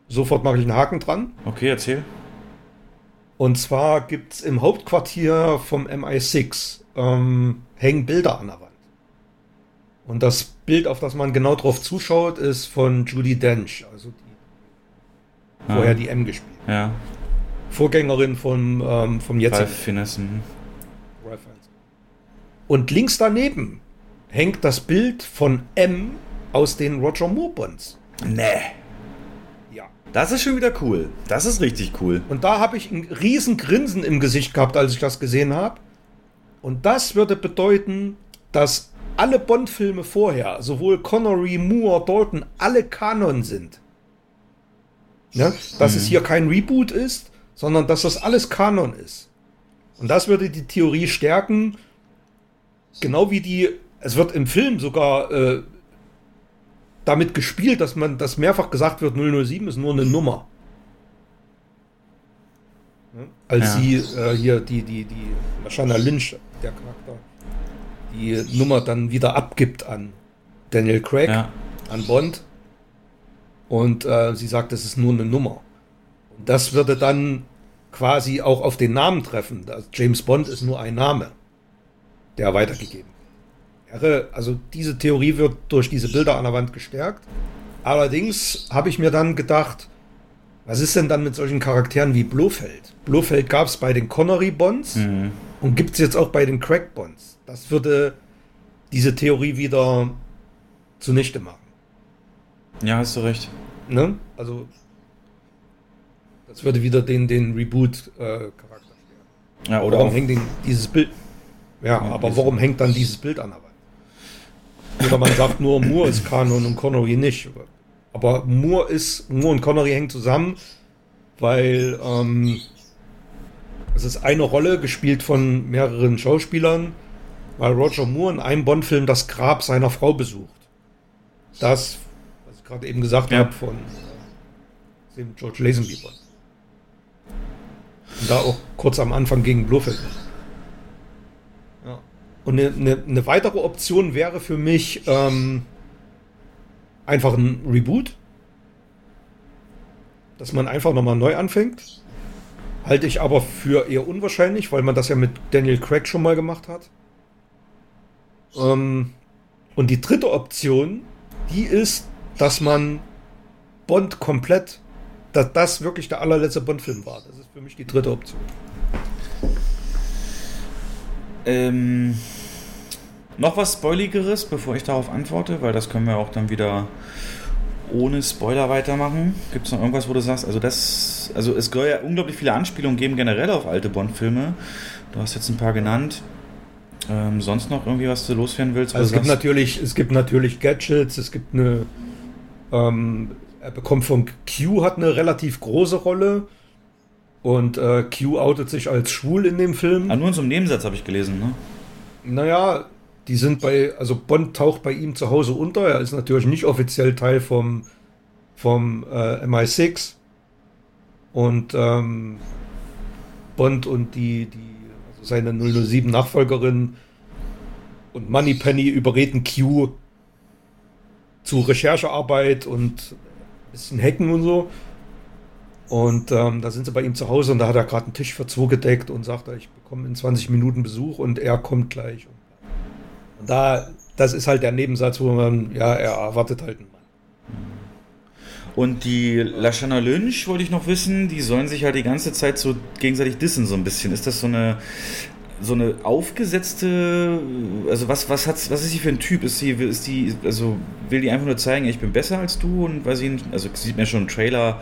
sofort mache ich einen Haken dran. Okay, erzähl. Und zwar gibt es im Hauptquartier vom MI6 ähm, hängen Bilder an der Wand. Und das Bild, auf das man genau drauf zuschaut, ist von Judy Dench, also die. Vorher die M gespielt. Ja. Vorgängerin von, ähm, vom jetzigen. Ralph Finessen. Und links daneben hängt das Bild von M aus den Roger Moore Bonds. Nee. Das ist schon wieder cool. Das ist richtig cool. Und da habe ich ein riesen Grinsen im Gesicht gehabt, als ich das gesehen habe. Und das würde bedeuten, dass alle Bond-Filme vorher, sowohl Connery, Moore, Dalton, alle Kanon sind. Ne? Dass mhm. es hier kein Reboot ist, sondern dass das alles Kanon ist. Und das würde die Theorie stärken, genau wie die, es wird im Film sogar äh, damit gespielt, dass man, dass mehrfach gesagt wird, 007 ist nur eine Nummer. Ne? Als ja. sie äh, hier die, die, die Lashana Lynch, der Charakter, die Nummer dann wieder abgibt an Daniel Craig, ja. an Bond. Und äh, sie sagt, es ist nur eine Nummer. Und das würde dann quasi auch auf den Namen treffen. James Bond ist nur ein Name, der weitergegeben wäre. Also diese Theorie wird durch diese Bilder an der Wand gestärkt. Allerdings habe ich mir dann gedacht, was ist denn dann mit solchen Charakteren wie Blofeld? Blofeld gab es bei den Connery-Bonds mhm. und gibt es jetzt auch bei den Crack-Bonds. Das würde diese Theorie wieder zunichte machen. Ja, hast du recht. Ne? Also, das würde wieder den, den Reboot-Charakter äh, Ja, oder warum hängt den, dieses Bild. Ja, ja aber warum hängt dann dieses Bild an Wand? Oder man sagt nur, Moore ist Kanon und Connery nicht. Aber Moore ist, Moore und Connery hängen zusammen, weil ähm, es ist eine Rolle, gespielt von mehreren Schauspielern, weil Roger Moore in einem Bond-Film das Grab seiner Frau besucht. Das, gerade eben gesagt ja. habe, von dem George Lazenby Bond. Und da auch kurz am Anfang gegen Blofeld. Ja. Und eine, eine, eine, weitere Option wäre für mich ähm, einfach ein Reboot. Dass man einfach nochmal neu anfängt. Halte ich aber für eher unwahrscheinlich, weil man das ja mit Daniel Craig schon mal gemacht hat. Ähm, und die dritte Option, die ist, dass man Bond komplett, dass das wirklich der allerletzte Bond-Film war. Das ist für mich die dritte Option. Ähm, noch was Spoiligeres, bevor ich darauf antworte, weil das können wir auch dann wieder ohne Spoiler weitermachen? Gibt es noch irgendwas, wo du sagst, also das, also es soll ja unglaublich viele Anspielungen geben generell auf alte Bond-Filme. Du hast jetzt ein paar genannt. Ähm, sonst noch irgendwie was du loswerden willst? Also es gibt natürlich, es gibt natürlich Gadgets, es gibt eine, ähm, er bekommt von Q hat eine relativ große Rolle und äh, Q outet sich als schwul in dem Film. Ah, nur in so einem Nebensatz habe ich gelesen, ne? Naja, die sind bei, also Bond taucht bei ihm zu Hause unter. Er ist natürlich nicht offiziell Teil vom, vom äh, MI6. Und ähm, Bond und die, die also seine 007 Nachfolgerin und Moneypenny überreden Q zu Recherchearbeit und bisschen Hacken und so. Und ähm, da sind sie bei ihm zu Hause und da hat er gerade einen Tisch für zwei gedeckt und sagt, ich bekomme in 20 Minuten Besuch und er kommt gleich. Und und da, das ist halt der Nebensatz, wo man, ja, er erwartet halt einen Mann. Und die Lashana Lynch, wollte ich noch wissen, die sollen sich halt die ganze Zeit so gegenseitig dissen, so ein bisschen. Ist das so eine, so eine aufgesetzte, also was, was, hat's, was ist sie für ein Typ? Ist sie, ist die, also will die einfach nur zeigen, ich bin besser als du und weiß ich also sieht mir schon im Trailer,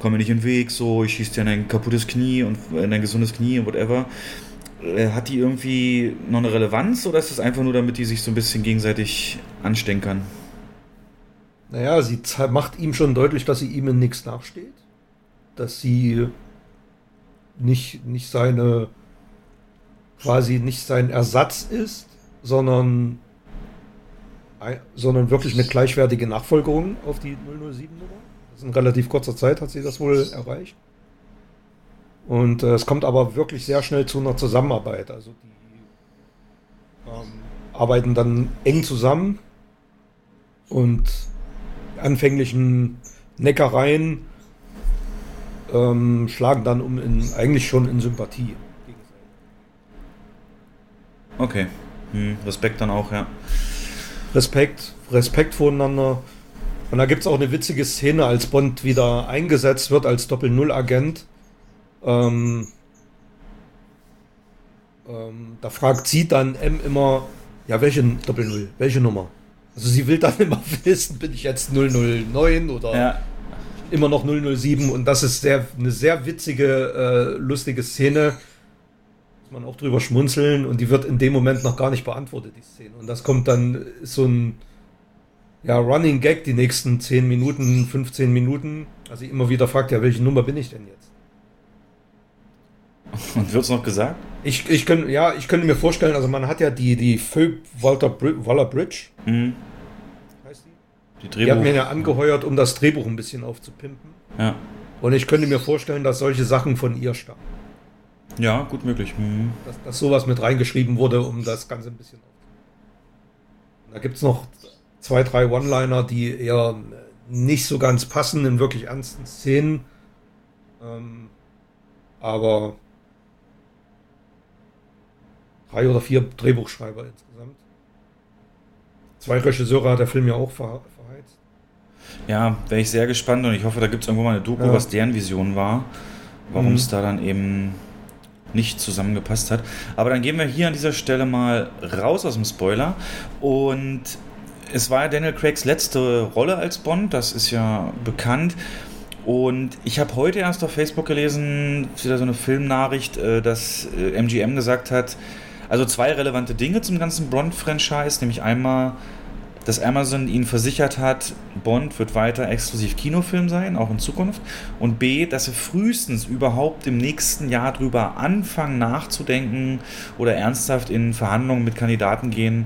komm mir nicht in den Weg, so, ich schieße dir in ein kaputtes Knie und in ein gesundes Knie und whatever. Äh, hat die irgendwie noch eine Relevanz oder ist das einfach nur, damit die sich so ein bisschen gegenseitig anstenkern? Naja, sie macht ihm schon deutlich, dass sie ihm in nichts nachsteht. Dass sie nicht, nicht seine, quasi nicht sein Ersatz ist, sondern, sondern wirklich eine gleichwertige Nachfolgerung auf die 007-Nummer. Das in relativ kurzer Zeit hat sie das wohl erreicht. Und äh, es kommt aber wirklich sehr schnell zu einer Zusammenarbeit. Also die ähm, arbeiten dann eng zusammen und anfänglichen Neckereien ähm, schlagen dann um in eigentlich schon in Sympathie. Okay. Hm, Respekt dann auch, ja. Respekt, Respekt voneinander. Und da gibt es auch eine witzige Szene, als Bond wieder eingesetzt wird als Doppel-Null-Agent ähm, ähm, da fragt sie dann M immer, ja, welche Doppel-Null, welche Nummer? Also sie will dann immer wissen, bin ich jetzt 009 oder ja. immer noch 007 und das ist sehr, eine sehr witzige, äh, lustige Szene. Man auch drüber schmunzeln und die wird in dem Moment noch gar nicht beantwortet, die Szene. Und das kommt dann so ein ja, Running Gag die nächsten 10 Minuten, 15 Minuten. Also immer wieder fragt, ja, welche Nummer bin ich denn jetzt? Und wird es noch gesagt? Ich, ich kann, ja, ich könnte mir vorstellen, also man hat ja die, die Phoebe Walter Waller Bridge. Mhm. Heißt die? Die, Drehbuch. die hat mir ja angeheuert, um das Drehbuch ein bisschen aufzupimpen. Ja. Und ich könnte mir vorstellen, dass solche Sachen von ihr stammen. Ja, gut möglich. Mhm. Dass, dass sowas mit reingeschrieben wurde, um das Ganze ein bisschen. Da gibt es noch zwei, drei One-Liner, die eher nicht so ganz passen in wirklich ernsten Szenen. Ähm, aber drei oder vier Drehbuchschreiber insgesamt. Zwei Regisseure hat der Film ja auch ver verheizt. Ja, wäre ich sehr gespannt und ich hoffe, da gibt es irgendwo mal eine Doku, ja. was deren Vision war, warum mhm. es da dann eben nicht zusammengepasst hat. Aber dann gehen wir hier an dieser Stelle mal raus aus dem Spoiler und es war Daniel Craigs letzte Rolle als Bond, das ist ja bekannt. Und ich habe heute erst auf Facebook gelesen, wieder so eine Filmnachricht, äh, dass MGM äh, gesagt hat, also zwei relevante Dinge zum ganzen Bond-Franchise, nämlich einmal, dass Amazon ihnen versichert hat, Bond wird weiter exklusiv Kinofilm sein, auch in Zukunft. Und B, dass sie frühestens überhaupt im nächsten Jahr drüber anfangen nachzudenken oder ernsthaft in Verhandlungen mit Kandidaten gehen,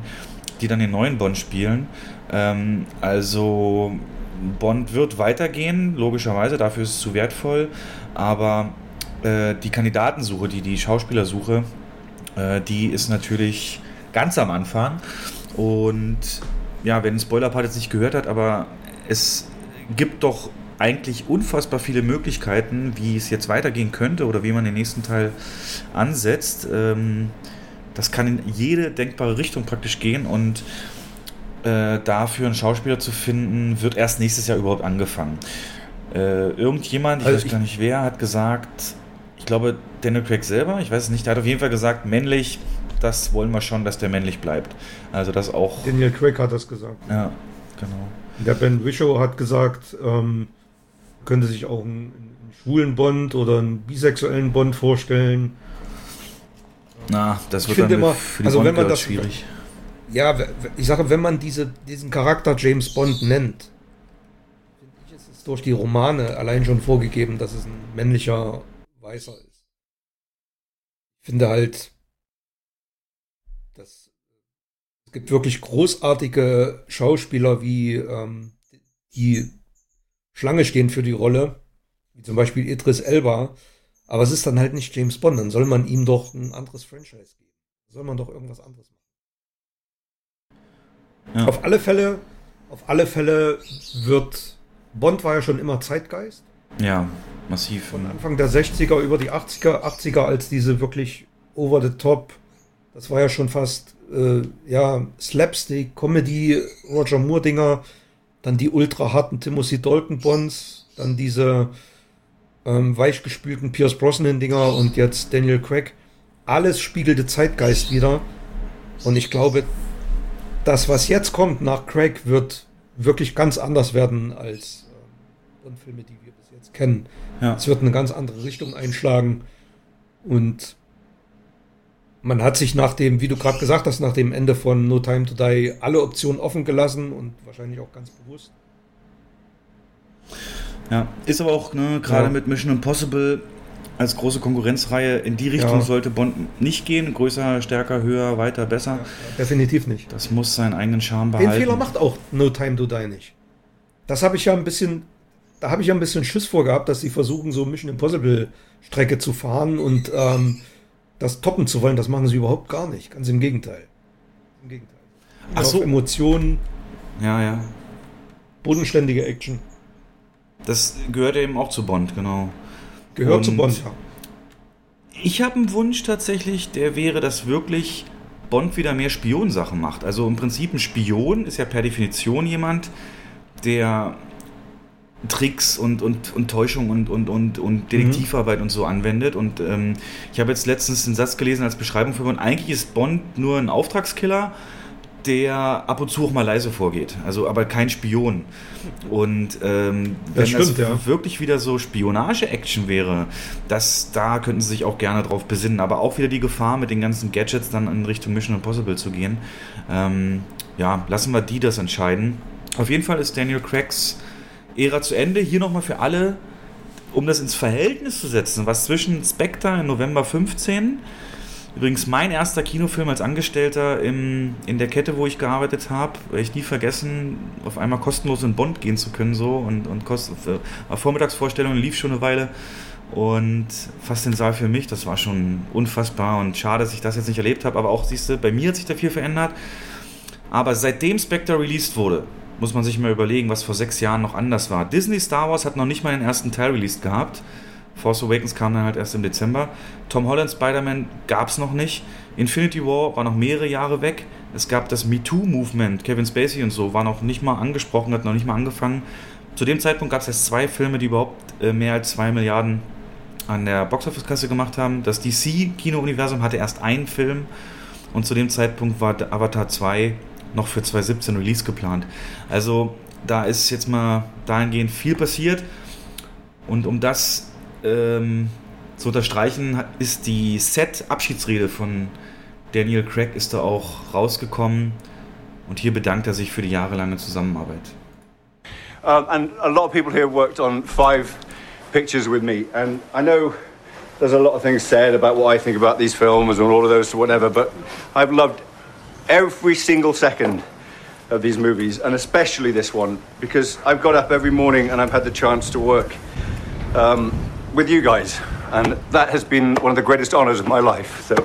die dann den neuen Bond spielen. Ähm, also Bond wird weitergehen, logischerweise, dafür ist es zu wertvoll, aber äh, die Kandidatensuche, die, die Schauspielersuche, äh, die ist natürlich ganz am Anfang. Und ja, wer den Spoiler-Part jetzt nicht gehört hat, aber es gibt doch eigentlich unfassbar viele Möglichkeiten, wie es jetzt weitergehen könnte oder wie man den nächsten Teil ansetzt. Ähm, das kann in jede denkbare Richtung praktisch gehen und äh, dafür einen Schauspieler zu finden, wird erst nächstes Jahr überhaupt angefangen. Äh, irgendjemand, ich also weiß gar nicht wer, hat gesagt, ich glaube, Daniel Craig selber, ich weiß es nicht, der hat auf jeden Fall gesagt, männlich, das wollen wir schon, dass der männlich bleibt. Also das auch. Daniel Craig hat das gesagt. Ja, genau. Der Ben Wishow hat gesagt, ähm, könnte sich auch einen, einen, schwulen Bond oder einen bisexuellen Bond vorstellen. Na, das wird ich dann immer, für die also wenn man das schwierig. Ja, ich sage, wenn man diese, diesen Charakter James Bond nennt, finde ich, ist es durch die Romane allein schon vorgegeben, dass es ein männlicher Weißer ist. Ich finde halt, dass es gibt wirklich großartige Schauspieler, wie ähm, die Schlange stehen für die Rolle, wie zum Beispiel Idris Elba, aber es ist dann halt nicht James Bond, dann soll man ihm doch ein anderes Franchise geben. Soll man doch irgendwas anderes machen. Ja. Auf alle Fälle, auf alle Fälle wird Bond war ja schon immer Zeitgeist. Ja, massiv. Von Anfang der 60er über die 80er, 80er als diese wirklich over the top, das war ja schon fast äh, ja Slapstick, Comedy, Roger Moore Dinger, dann die ultra harten Timothy Dalton Bonds, dann diese ähm, weichgespülten Pierce Brosnan Dinger und jetzt Daniel Craig. Alles spiegelte Zeitgeist wieder. Und ich glaube, das, was jetzt kommt nach Craig, wird wirklich ganz anders werden als äh, Filme, die wir bis jetzt kennen. Ja. Es wird eine ganz andere Richtung einschlagen. Und man hat sich nach dem, wie du gerade gesagt hast, nach dem Ende von No Time to Die alle Optionen offen gelassen und wahrscheinlich auch ganz bewusst. Ja, ist aber auch ne, gerade ja. mit Mission Impossible als große Konkurrenzreihe in die Richtung ja. sollte Bond nicht gehen. Größer, stärker, höher, weiter, besser. Ja, definitiv nicht. Das muss seinen eigenen Charme behalten. Den Fehler macht auch No Time to Die nicht. Das habe ich ja ein bisschen, da habe ich ja ein bisschen Schiss vorgehabt, dass sie versuchen, so Mission Impossible Strecke zu fahren und ähm, das toppen zu wollen. Das machen sie überhaupt gar nicht. Ganz im Gegenteil. Im Gegenteil. Ach so. Emotionen. Ja, ja. Bodenständige Action. Das gehört eben auch zu Bond, genau. Gehört Und zu Bond, ja. Ich habe einen Wunsch tatsächlich, der wäre, dass wirklich Bond wieder mehr Spionsachen macht. Also im Prinzip ein Spion ist ja per Definition jemand, der Tricks und, und, und Täuschung und, und, und, und Detektivarbeit mhm. und so anwendet. Und ähm, ich habe jetzt letztens einen Satz gelesen als Beschreibung für Bond. Eigentlich ist Bond nur ein Auftragskiller, der ab und zu auch mal leise vorgeht. Also aber kein Spion. Und ähm, wenn Das stimmt, das ja. wirklich wieder so Spionage-Action wäre, das, da könnten sie sich auch gerne drauf besinnen. Aber auch wieder die Gefahr, mit den ganzen Gadgets dann in Richtung Mission Impossible zu gehen. Ähm, ja, lassen wir die das entscheiden. Auf jeden Fall ist Daniel Craigs Ära zu Ende. Hier nochmal für alle, um das ins Verhältnis zu setzen, was zwischen Spectre im November 15 Übrigens mein erster Kinofilm als Angestellter im, in der Kette, wo ich gearbeitet habe, werde ich nie vergessen, auf einmal kostenlos in Bond gehen zu können so und, und kost, äh, Vormittagsvorstellung lief schon eine Weile und fast den Saal für mich, das war schon unfassbar und schade, dass ich das jetzt nicht erlebt habe, aber auch siehst du, bei mir hat sich da viel verändert. Aber seitdem Spectre released wurde, muss man sich mal überlegen, was vor sechs Jahren noch anders war. Disney Star Wars hat noch nicht mal den ersten Teil released gehabt. Force Awakens kam dann halt erst im Dezember. Tom Holland Spider-Man gab es noch nicht. Infinity War war noch mehrere Jahre weg. Es gab das MeToo-Movement, Kevin Spacey und so, war noch nicht mal angesprochen, hat noch nicht mal angefangen. Zu dem Zeitpunkt gab es erst zwei Filme, die überhaupt äh, mehr als zwei Milliarden an der Boxoffice-Kasse gemacht haben. Das DC-Kino-Universum hatte erst einen Film und zu dem Zeitpunkt war Avatar 2 noch für 2017 Release geplant. Also da ist jetzt mal dahingehend viel passiert und um das ähm, zu unterstreichen, ist die Set-Abschiedsrede von Daniel Craig ist da auch rausgekommen und hier bedankt er sich für die jahrelange Zusammenarbeit. Um, and a lot of people here worked on five pictures with me, and I know there's a lot of things said about what I think about these films and all of those whatever, but I've loved every single second of these movies, and especially this one because I've got up every morning and I've had the chance to work um, with you guys, and that has been one of the greatest honors of my life. So.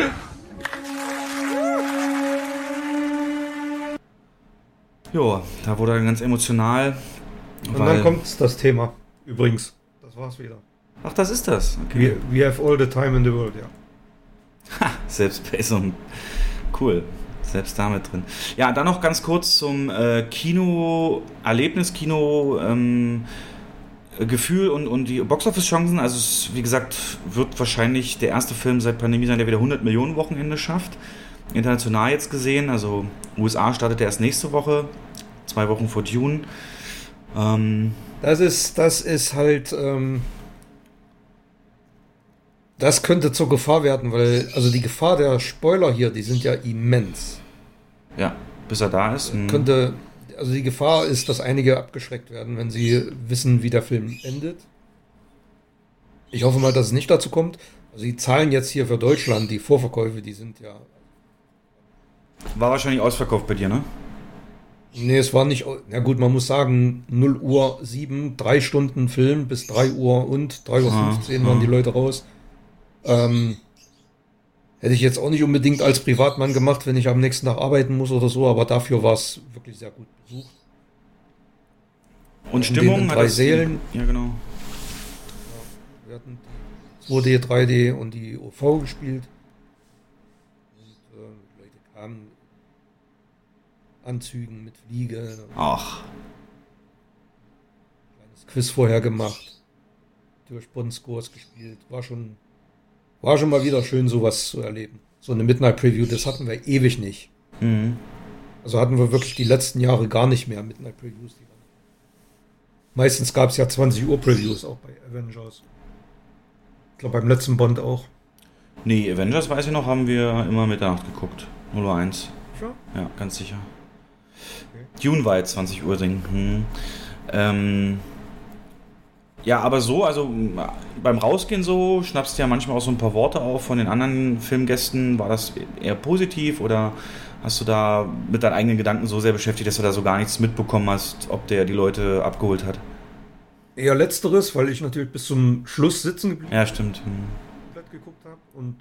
Jo, da wurde er ganz emotional. Und weil- dann kommt das Thema. Übrigens, das war's wieder. Ach, das ist das. Okay. We, we have all the time in the world, ja. Selbst bei so einem. Cool. Selbst damit drin. Ja, dann noch ganz kurz zum äh, Kino, Erlebniskino, ähm, Gefühl und, und die Boxoffice-Chancen. Also, es, wie gesagt, wird wahrscheinlich der erste Film seit Pandemie sein, der wieder 100 Millionen Wochenende schafft. International jetzt gesehen. Also, USA startet erst nächste Woche, zwei Wochen vor Dune. Ähm, Das ist, das ist halt, ähm, das könnte zur Gefahr werden, weil, also die Gefahr der Spoiler hier, die sind ja immens. ja, bis er da ist. Mhm. Könnte, also die Gefahr ist, dass einige abgeschreckt werden, wenn sie wissen, wie der Film endet. Ich hoffe mal, dass es nicht dazu kommt. Also die Zahlen jetzt hier für Deutschland, die Vorverkäufe, die sind ja War wahrscheinlich ausverkauft bei dir, ne? Nee, es war nicht. Na gut, man muss sagen, 0 Uhr 7, drei Stunden Film bis 3 Uhr und 3 Uhr Ah, 15 waren ah. die Leute raus. Ähm, hätte ich jetzt auch nicht unbedingt als Privatmann gemacht, wenn ich am nächsten Tag arbeiten muss oder so, aber dafür war es wirklich sehr gut besucht. Und Stimmung drei Sälen. Ja, genau. Wir hatten die 2D, 3D und die OV gespielt. Und äh, Leute kamen Anzügen mit Fliege, Ach, kleines Quiz vorher gemacht, durch Bond-Scores gespielt. War schon, war schon mal wieder schön, sowas zu erleben. So eine Midnight Preview, das hatten wir ewig nicht. mhm. Also hatten wir wirklich die letzten Jahre gar nicht mehr Midnight Previews. Meistens gab es ja 20 Uhr Previews auch bei Avengers. Ich glaube beim letzten Bond auch. Nee, Avengers, weiß ich noch, haben wir immer Mitternacht geguckt. 01. Sure. Ja, ganz sicher. Dune war jetzt 20 Uhr Ding. Hm. Ähm, ja, aber so, also beim Rausgehen so, schnappst du ja manchmal auch so ein paar Worte auf von den anderen Filmgästen. War das eher positiv oder hast du da mit deinen eigenen Gedanken so sehr beschäftigt, dass du da so gar nichts mitbekommen hast, ob der die Leute abgeholt hat? Eher letzteres, weil ich natürlich bis zum Schluss sitzen geblieben Ja, stimmt. Hm. komplett geguckt habe und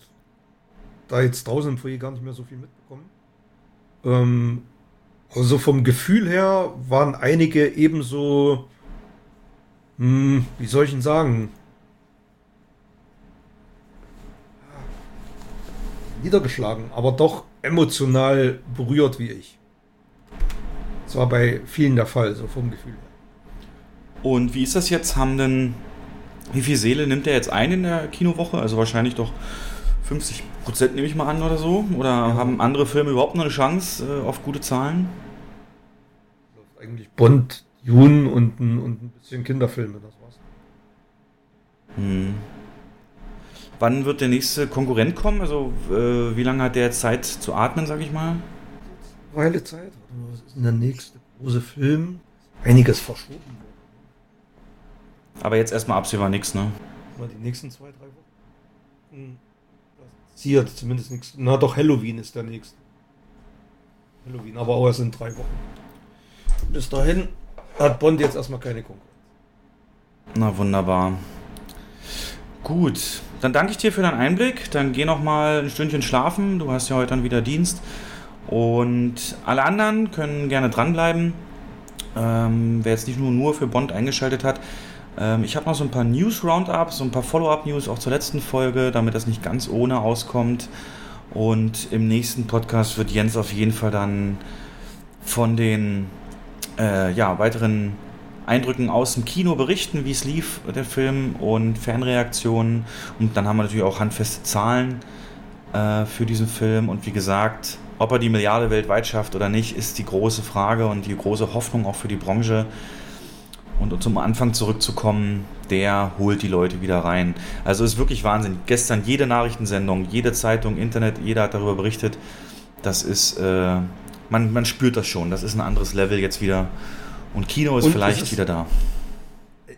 da jetzt draußen im Foyer gar nicht mehr so viel mitbekommen. Ähm, also vom Gefühl her waren einige ebenso, hm, wie soll ich denn sagen, niedergeschlagen, aber doch emotional berührt wie ich. Das war bei vielen der Fall, so vom Gefühl her. Und wie ist das jetzt? Haben denn, wie viel Seele nimmt der jetzt ein in der Kinowoche? Also wahrscheinlich doch 50 Prozent nehme ich mal an oder so. Oder ja. haben andere Filme überhaupt noch eine Chance äh, auf gute Zahlen? Eigentlich Bond, Jun und ein, und ein bisschen Kinderfilme, das war's. Hm. Wann wird der nächste Konkurrent kommen? Also äh, wie lange hat der jetzt Zeit zu atmen, sag ich mal? Weile Zeit. Was ist denn der nächste große Film? Einiges verschoben worden. Aber jetzt erstmal absehbar nichts, ne? Mal die nächsten zwei, drei Wochen. Hm. Sie hat zumindest nichts. Na doch, Halloween ist der nächste. Halloween, aber auch erst in drei Wochen. Bis dahin hat Bond jetzt erstmal keine Konkurrenz. Na wunderbar. Gut, dann danke ich dir für deinen Einblick. Dann geh noch mal ein Stündchen schlafen. Du hast ja heute dann wieder Dienst. Und alle anderen können gerne dranbleiben. Ähm, wer jetzt nicht nur, nur für Bond eingeschaltet hat, ähm, ich habe noch so ein paar News-Roundups, so ein paar Follow-up-News auch zur letzten Folge, damit das nicht ganz ohne auskommt. Und im nächsten Podcast wird Jens auf jeden Fall dann von den äh, ja, weiteren Eindrücken aus dem Kino berichten, wie es lief, der Film und Fanreaktionen. Und dann haben wir natürlich auch handfeste Zahlen äh, für diesen Film. Und wie gesagt, ob er die Milliarde weltweit schafft oder nicht, ist die große Frage und die große Hoffnung auch für die Branche. Und um zum Anfang zurückzukommen, der holt die Leute wieder rein. Also ist wirklich Wahnsinn. Gestern jede Nachrichtensendung, jede Zeitung, Internet, jeder hat darüber berichtet. Das ist, äh, man, man spürt das schon. Das ist ein anderes Level jetzt wieder. Und Kino ist und vielleicht ist, wieder da.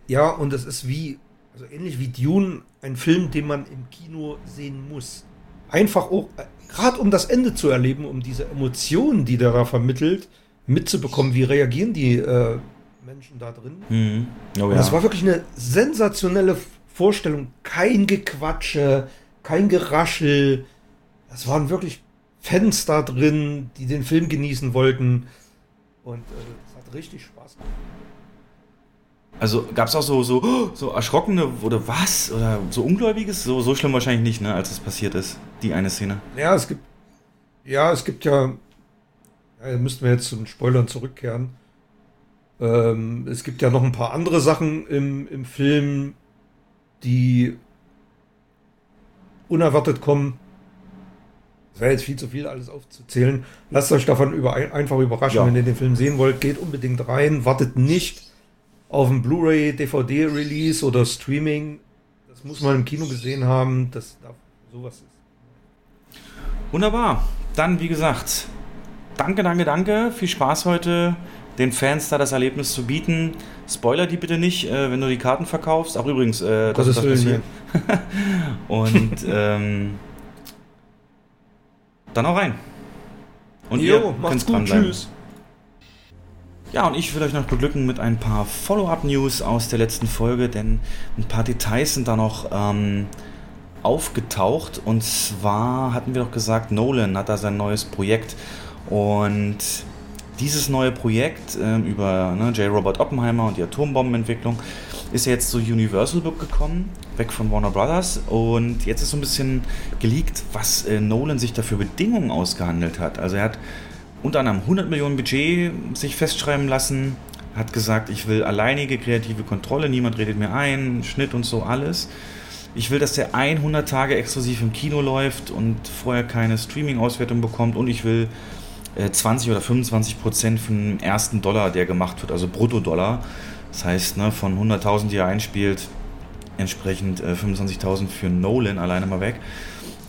Ja, und es ist wie, also ähnlich wie Dune, ein Film, den man im Kino sehen muss. Einfach auch, äh, gerade um das Ende zu erleben, um diese Emotionen, die der da vermittelt, mitzubekommen. Wie reagieren die äh, Menschen da drin. Mhm. Oh, ja. Das war wirklich eine sensationelle Vorstellung. Kein Gequatsche, kein Geraschel. Es waren wirklich Fans da drin, die den Film genießen wollten. Und äh, es hat richtig Spaß gemacht. Also gab es auch so, so, so erschrockene oder was? Oder so Ungläubiges? So, so schlimm wahrscheinlich nicht, ne, als es passiert ist, die eine Szene. Ja, es gibt. Ja, es gibt ja. ja müssten wir jetzt zu den Spoilern zurückkehren. Ähm, es gibt ja noch ein paar andere Sachen im, im Film, die unerwartet kommen. Wäre jetzt viel zu viel, alles aufzuzählen. Lasst euch davon über, einfach überraschen, ja. wenn ihr den Film sehen wollt. Geht unbedingt rein. Wartet nicht auf ein Blu-ray, DVD-Release oder Streaming. Das muss man im Kino gesehen haben, dass da sowas ist. Wunderbar. Dann, wie gesagt, danke, danke, danke. Viel Spaß heute den Fans da das Erlebnis zu bieten. Spoiler die bitte nicht, äh, wenn du die Karten verkaufst. Auch übrigens, äh, das, das ist das Und ähm, dann auch rein. Und jo, ihr könnt dranbleiben. Tschüss. Ja, und ich will euch noch beglücken mit ein paar Follow-up-News aus der letzten Folge, denn ein paar Details sind da noch ähm, aufgetaucht. Und zwar hatten wir doch gesagt, Nolan hat da sein neues Projekt und dieses neue Projekt äh, über ne, J. Robert Oppenheimer und die Atombombenentwicklung ist ja jetzt zu Universal Book gekommen, weg von Warner Brothers. Und jetzt ist so ein bisschen geleakt, was äh, Nolan sich da für Bedingungen ausgehandelt hat. Also er hat unter anderem 100 Millionen Budget sich festschreiben lassen, hat gesagt, ich will alleinige kreative Kontrolle, niemand redet mir ein, Schnitt und so alles. Ich will, dass der 100 Tage exklusiv im Kino läuft und vorher keine Streaming-Auswertung bekommt und ich will 20 äh, oder 25 Prozent von dem ersten Dollar, der gemacht wird, also Bruttodollar. Das heißt, ne, von 100.000, die er einspielt, entsprechend äh, 25.000 für Nolan alleine mal weg.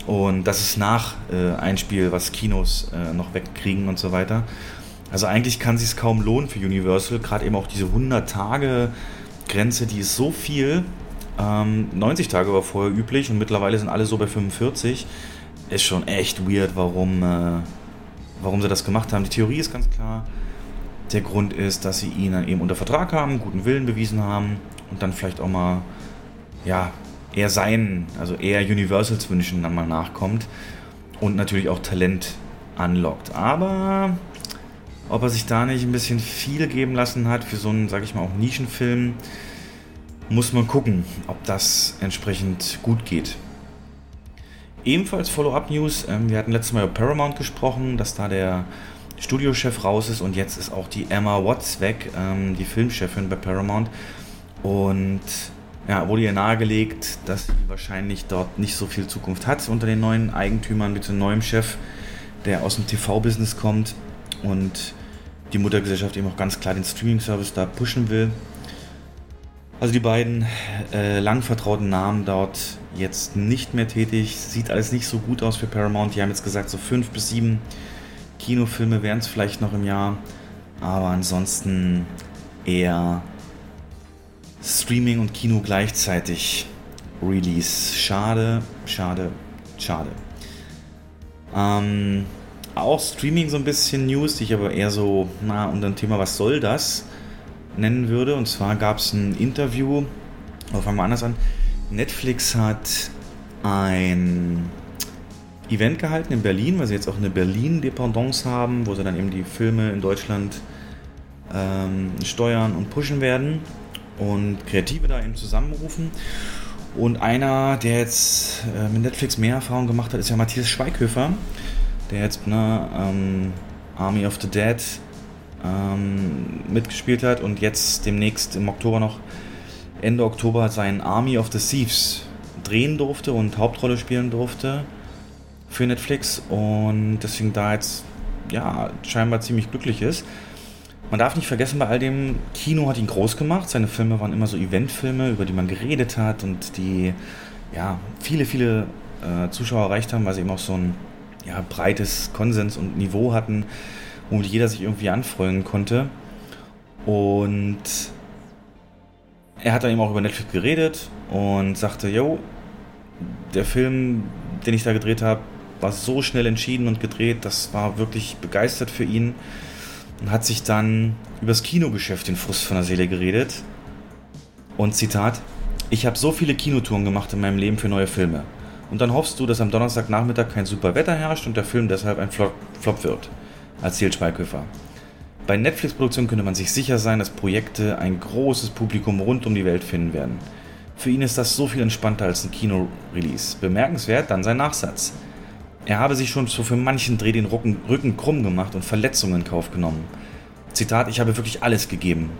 Und das ist nach äh, Einspiel, was Kinos äh, noch wegkriegen und so weiter. Also eigentlich kann sich kaum lohnen für Universal, gerade eben auch diese 100 Tage Grenze, die ist so viel. Ähm, 90 Tage war vorher üblich und mittlerweile sind alle so bei 45. Ist schon echt weird, warum äh, warum sie das gemacht haben. Die Theorie ist ganz klar. Der Grund ist, dass sie ihn dann eben unter Vertrag haben, guten Willen bewiesen haben und dann vielleicht auch mal, ja, eher seinen, also eher Universals Wünschen dann mal nachkommt und natürlich auch Talent anlockt. Aber ob er sich da nicht ein bisschen viel geben lassen hat für so einen, sag ich mal, auch Nischenfilm, muss man gucken, ob das entsprechend gut geht. Ebenfalls Follow-up-News. Ähm, wir hatten letztes Mal über Paramount gesprochen, dass da der Studiochef raus ist und jetzt ist auch die Emma Watts weg, ähm, die Filmchefin bei Paramount. Und ja, wurde ihr nahegelegt, dass sie wahrscheinlich dort nicht so viel Zukunft hat unter den neuen Eigentümern mit dem neuen Chef, der aus dem TV-Business kommt und die Muttergesellschaft eben auch ganz klar den Streaming-Service da pushen will. Also die beiden äh, lang vertrauten Namen dort jetzt nicht mehr tätig. Sieht alles nicht so gut aus für Paramount. Die haben jetzt gesagt, so fünf bis sieben Kinofilme wären es vielleicht noch im Jahr. Aber ansonsten eher Streaming und Kino gleichzeitig Release. Schade, schade, schade. Ähm, auch Streaming so ein bisschen News, die ich aber eher so, na, unter dem Thema, was soll das, nennen würde. Und zwar gab es ein Interview, aber fangen wir anders an. Netflix hat ein Event gehalten in Berlin, weil sie jetzt auch eine Berlin-Dependance haben, wo sie dann eben die Filme in Deutschland ähm, steuern und pushen werden und Kreative da eben zusammenrufen. Und einer, der jetzt äh, mit Netflix mehr Erfahrung gemacht hat, ist ja Matthias Schweighöfer, der jetzt ne, ähm, Army of the Dead ähm, mitgespielt hat und jetzt demnächst im Oktober noch, Ende Oktober, sein Army of the Thieves drehen durfte und Hauptrolle spielen durfte für Netflix und deswegen da jetzt ja scheinbar ziemlich glücklich ist. Man darf nicht vergessen, bei all dem Kino hat ihn groß gemacht. Seine Filme waren immer so Eventfilme, über die man geredet hat und die ja viele, viele äh, Zuschauer erreicht haben, weil sie eben auch so ein ja, breites Konsens und Niveau hatten womit jeder sich irgendwie anfreunden konnte. Und er hat dann eben auch über Netflix geredet und sagte, yo, der Film, den ich da gedreht habe, war so schnell entschieden und gedreht, das war wirklich begeistert für ihn und hat sich dann über das Kinogeschäft den Frust von der Seele geredet. Und Zitat, ich habe so viele Kinotouren gemacht in meinem Leben für neue Filme. Und dann hoffst du, dass am Donnerstagnachmittag kein super Wetter herrscht und der Film deshalb ein Flop, Flop wird erzählt Schweighöfer. Bei Netflix-Produktionen könnte man sich sicher sein, dass Projekte ein großes Publikum rund um die Welt finden werden. Für ihn ist das so viel entspannter als ein Kino-Release. Bemerkenswert dann sein Nachsatz. Er habe sich schon so für manchen Dreh den Rücken, Rücken krumm gemacht und Verletzungen in Kauf genommen. Zitat, ich habe wirklich alles gegeben.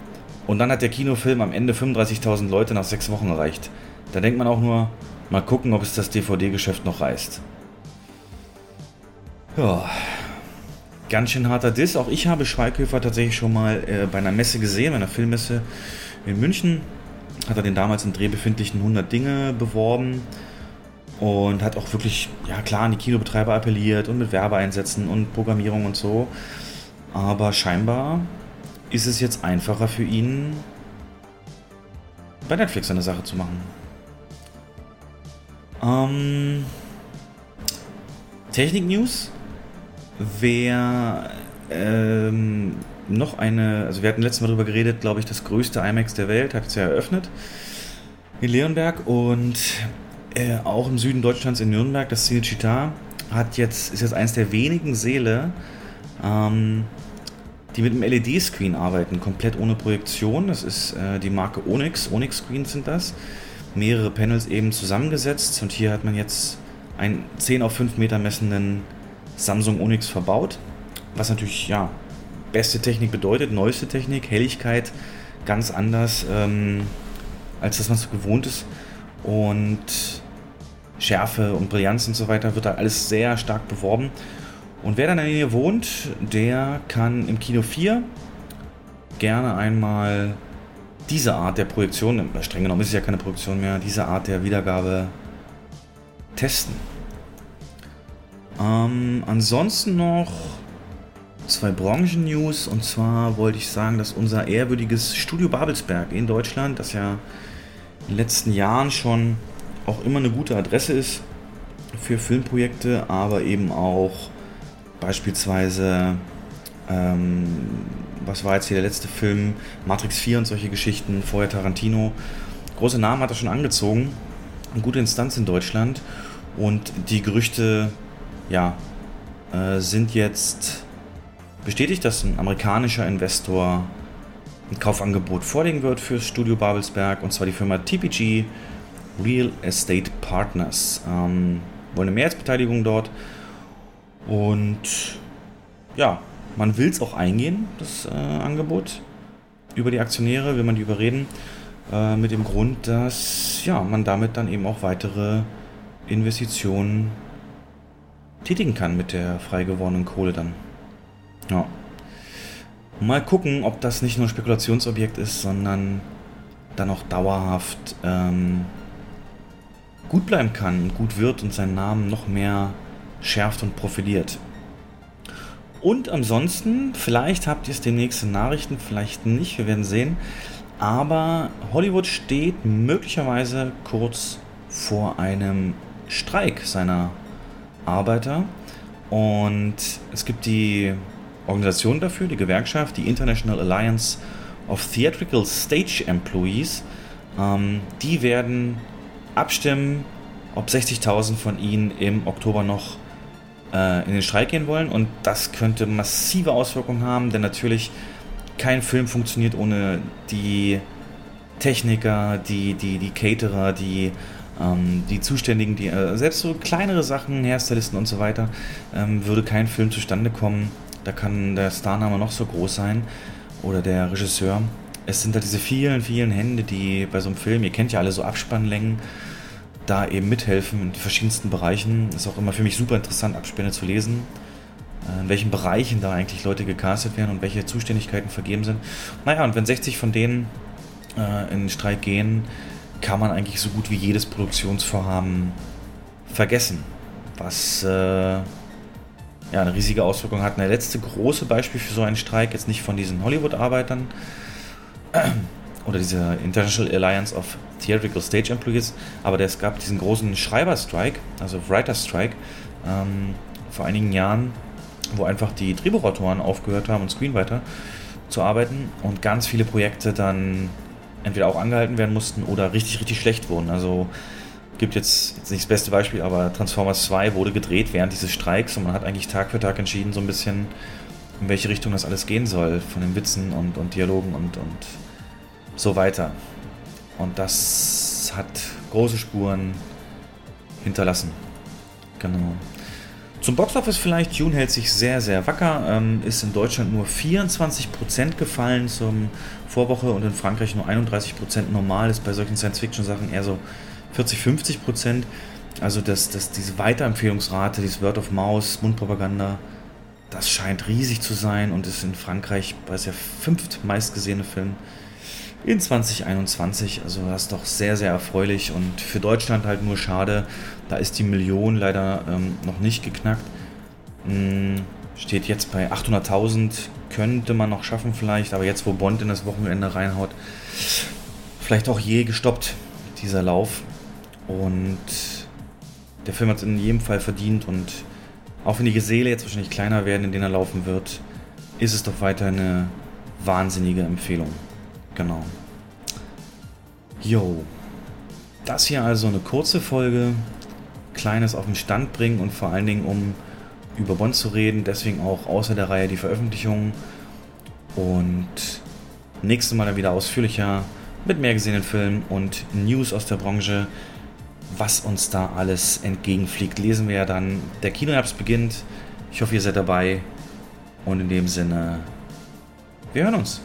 Und dann hat der Kinofilm am Ende 35.000 Leute nach sechs Wochen erreicht. Da denkt man auch nur, mal gucken, ob es das DVD-Geschäft noch reißt. Ja, ganz schön harter Diss. Auch ich habe Schweighöfer tatsächlich schon mal äh, bei einer Messe gesehen, bei einer Filmmesse in München. Hat er den damals im Dreh befindlichen 100 Dinge beworben und hat auch wirklich, ja klar, an die Kinobetreiber appelliert und mit Werbeeinsätzen und Programmierung und so. Aber scheinbar ist es jetzt einfacher für ihn, bei Netflix eine Sache zu machen. Ähm, Technik-News Wer ähm, noch eine, also wir hatten letztes Mal darüber geredet, glaube ich, das größte IMAX der Welt, hat es ja eröffnet in Leonberg und äh, auch im Süden Deutschlands in Nürnberg, das Cinecittà, hat jetzt, ist jetzt eines der wenigen Säle, ähm, die mit einem LED-Screen arbeiten, komplett ohne Projektion. Das ist äh, die Marke Onyx, Onyx Screens sind das. Mehrere Panels eben zusammengesetzt und hier hat man jetzt einen 10 auf 5 Meter messenden Samsung Onyx verbaut, was natürlich ja beste Technik bedeutet, neueste Technik, Helligkeit ganz anders ähm, als das, was gewohnt ist und Schärfe und Brillanz und so weiter wird da alles sehr stark beworben. Und wer dann in der Nähe wohnt, der kann im Kino 4 gerne einmal diese Art der Projektion, streng genommen ist es ja keine Projektion mehr, diese Art der Wiedergabe testen. Ähm, ansonsten noch zwei Branchen-News. Und zwar wollte ich sagen, dass unser ehrwürdiges Studio Babelsberg in Deutschland, das ja in den letzten Jahren schon auch immer eine gute Adresse ist für Filmprojekte, aber eben auch beispielsweise, ähm, was war jetzt hier der letzte Film, Matrix 4 und solche Geschichten, vorher Tarantino. Große Namen hat er schon angezogen, eine gute Instanz in Deutschland. Und die Gerüchte ja, äh, sind jetzt bestätigt, dass ein amerikanischer Investor ein Kaufangebot vorlegen wird für Studio Babelsberg. Und zwar die Firma TPG Real Estate Partners. Ähm, wollen eine Mehrheitsbeteiligung dort und ja, man will es auch eingehen, das äh, Angebot. Über die Aktionäre will man die überreden. Äh, mit dem Grund, dass ja, man damit dann eben auch weitere Investitionen tätigen kann mit der frei gewordenen Kohle dann. Ja. Mal gucken, ob das nicht nur ein Spekulationsobjekt ist, sondern dann auch dauerhaft ähm, gut bleiben kann und gut wird und seinen Namen noch mehr schärft und profiliert. Und ansonsten, vielleicht habt ihr es demnächst in Nachrichten, vielleicht nicht, wir werden sehen. Aber Hollywood steht möglicherweise kurz vor einem Streik seiner Arbeiter. Und es gibt die Organisation dafür, die Gewerkschaft, die International Alliance of Theatrical Stage Employees. Ähm, die werden abstimmen, ob 60.000 von ihnen im Oktober noch äh, in den Streik gehen wollen. Und das könnte massive Auswirkungen haben, denn natürlich kein Film funktioniert ohne die Techniker, die, die, die Caterer, die, ähm, die Zuständigen, die äh, selbst so kleinere Sachen, Hairstylisten und so weiter, ähm, würde kein Film zustande kommen. Da kann der Starname noch so groß sein oder der Regisseur. Es sind da diese vielen, vielen Hände, die bei so einem Film, ihr kennt ja alle so Abspannlängen, da eben mithelfen in verschiedensten Bereichen. Ist auch immer für mich super interessant, Abspänne zu lesen. Äh, in welchen Bereichen da eigentlich Leute gecastet werden und welche Zuständigkeiten vergeben sind. Naja, und wenn 60 von denen äh, in Streik gehen, kann man eigentlich so gut wie jedes Produktionsvorhaben vergessen. Was äh, ja, eine riesige Auswirkung hat. Der letzte große Beispiel für so einen Streik, jetzt nicht von diesen Hollywood-Arbeitern, oder dieser International Alliance of Theatrical Stage Employees, aber es gab diesen großen Schreiber-Strike, also Writer-Strike, ähm, vor einigen Jahren, wo einfach die Drehbuchautoren aufgehört haben und Screenwriter zu arbeiten und ganz viele Projekte dann entweder auch angehalten werden mussten oder richtig, richtig schlecht wurden. Also gibt jetzt, jetzt nicht das beste Beispiel, aber Transformers 2 wurde gedreht während dieses Streiks und man hat eigentlich Tag für Tag entschieden, so ein bisschen, in welche Richtung das alles gehen soll, von den Witzen und, und Dialogen und, und so weiter. Und das hat große Spuren hinterlassen. Genau. Zum Boxoffice vielleicht, Dune hält sich sehr, sehr wacker, ähm, ist in Deutschland nur 24% gefallen zum Vorwoche und in Frankreich nur 31%. Normal ist bei solchen Science-Fiction-Sachen eher so 40, 50%. Also das, das, diese Weiterempfehlungsrate, dieses Word of Mouse, Mundpropaganda, das scheint riesig zu sein und ist in Frankreich, weil es ja fünft meistgesehene Film in 2021. Also das ist doch sehr, sehr erfreulich und für Deutschland halt nur schade. Da ist die Million leider ähm, noch nicht geknackt. Hm, steht jetzt bei 800.000, könnte man noch schaffen vielleicht, aber jetzt, wo Bond in das Wochenende reinhaut, vielleicht auch je gestoppt, dieser Lauf. Und der Film hat es in jedem Fall verdient und auch wenn die Gesäle jetzt wahrscheinlich kleiner werden, in denen er laufen wird, ist es doch weiter eine wahnsinnige Empfehlung. Genau. Jo. Das hier also eine kurze Folge. Kleines auf den Stand bringen und vor allen Dingen um über Bond zu reden. Deswegen auch außer der Reihe die Veröffentlichung. Und nächstes Mal dann wieder ausführlicher mit mehr gesehenen Filmen und News aus der Branche. Was uns da alles entgegenfliegt, lesen wir ja dann. Der Kinoherbst beginnt. Ich hoffe, ihr seid dabei. Und in dem Sinne, wir hören uns.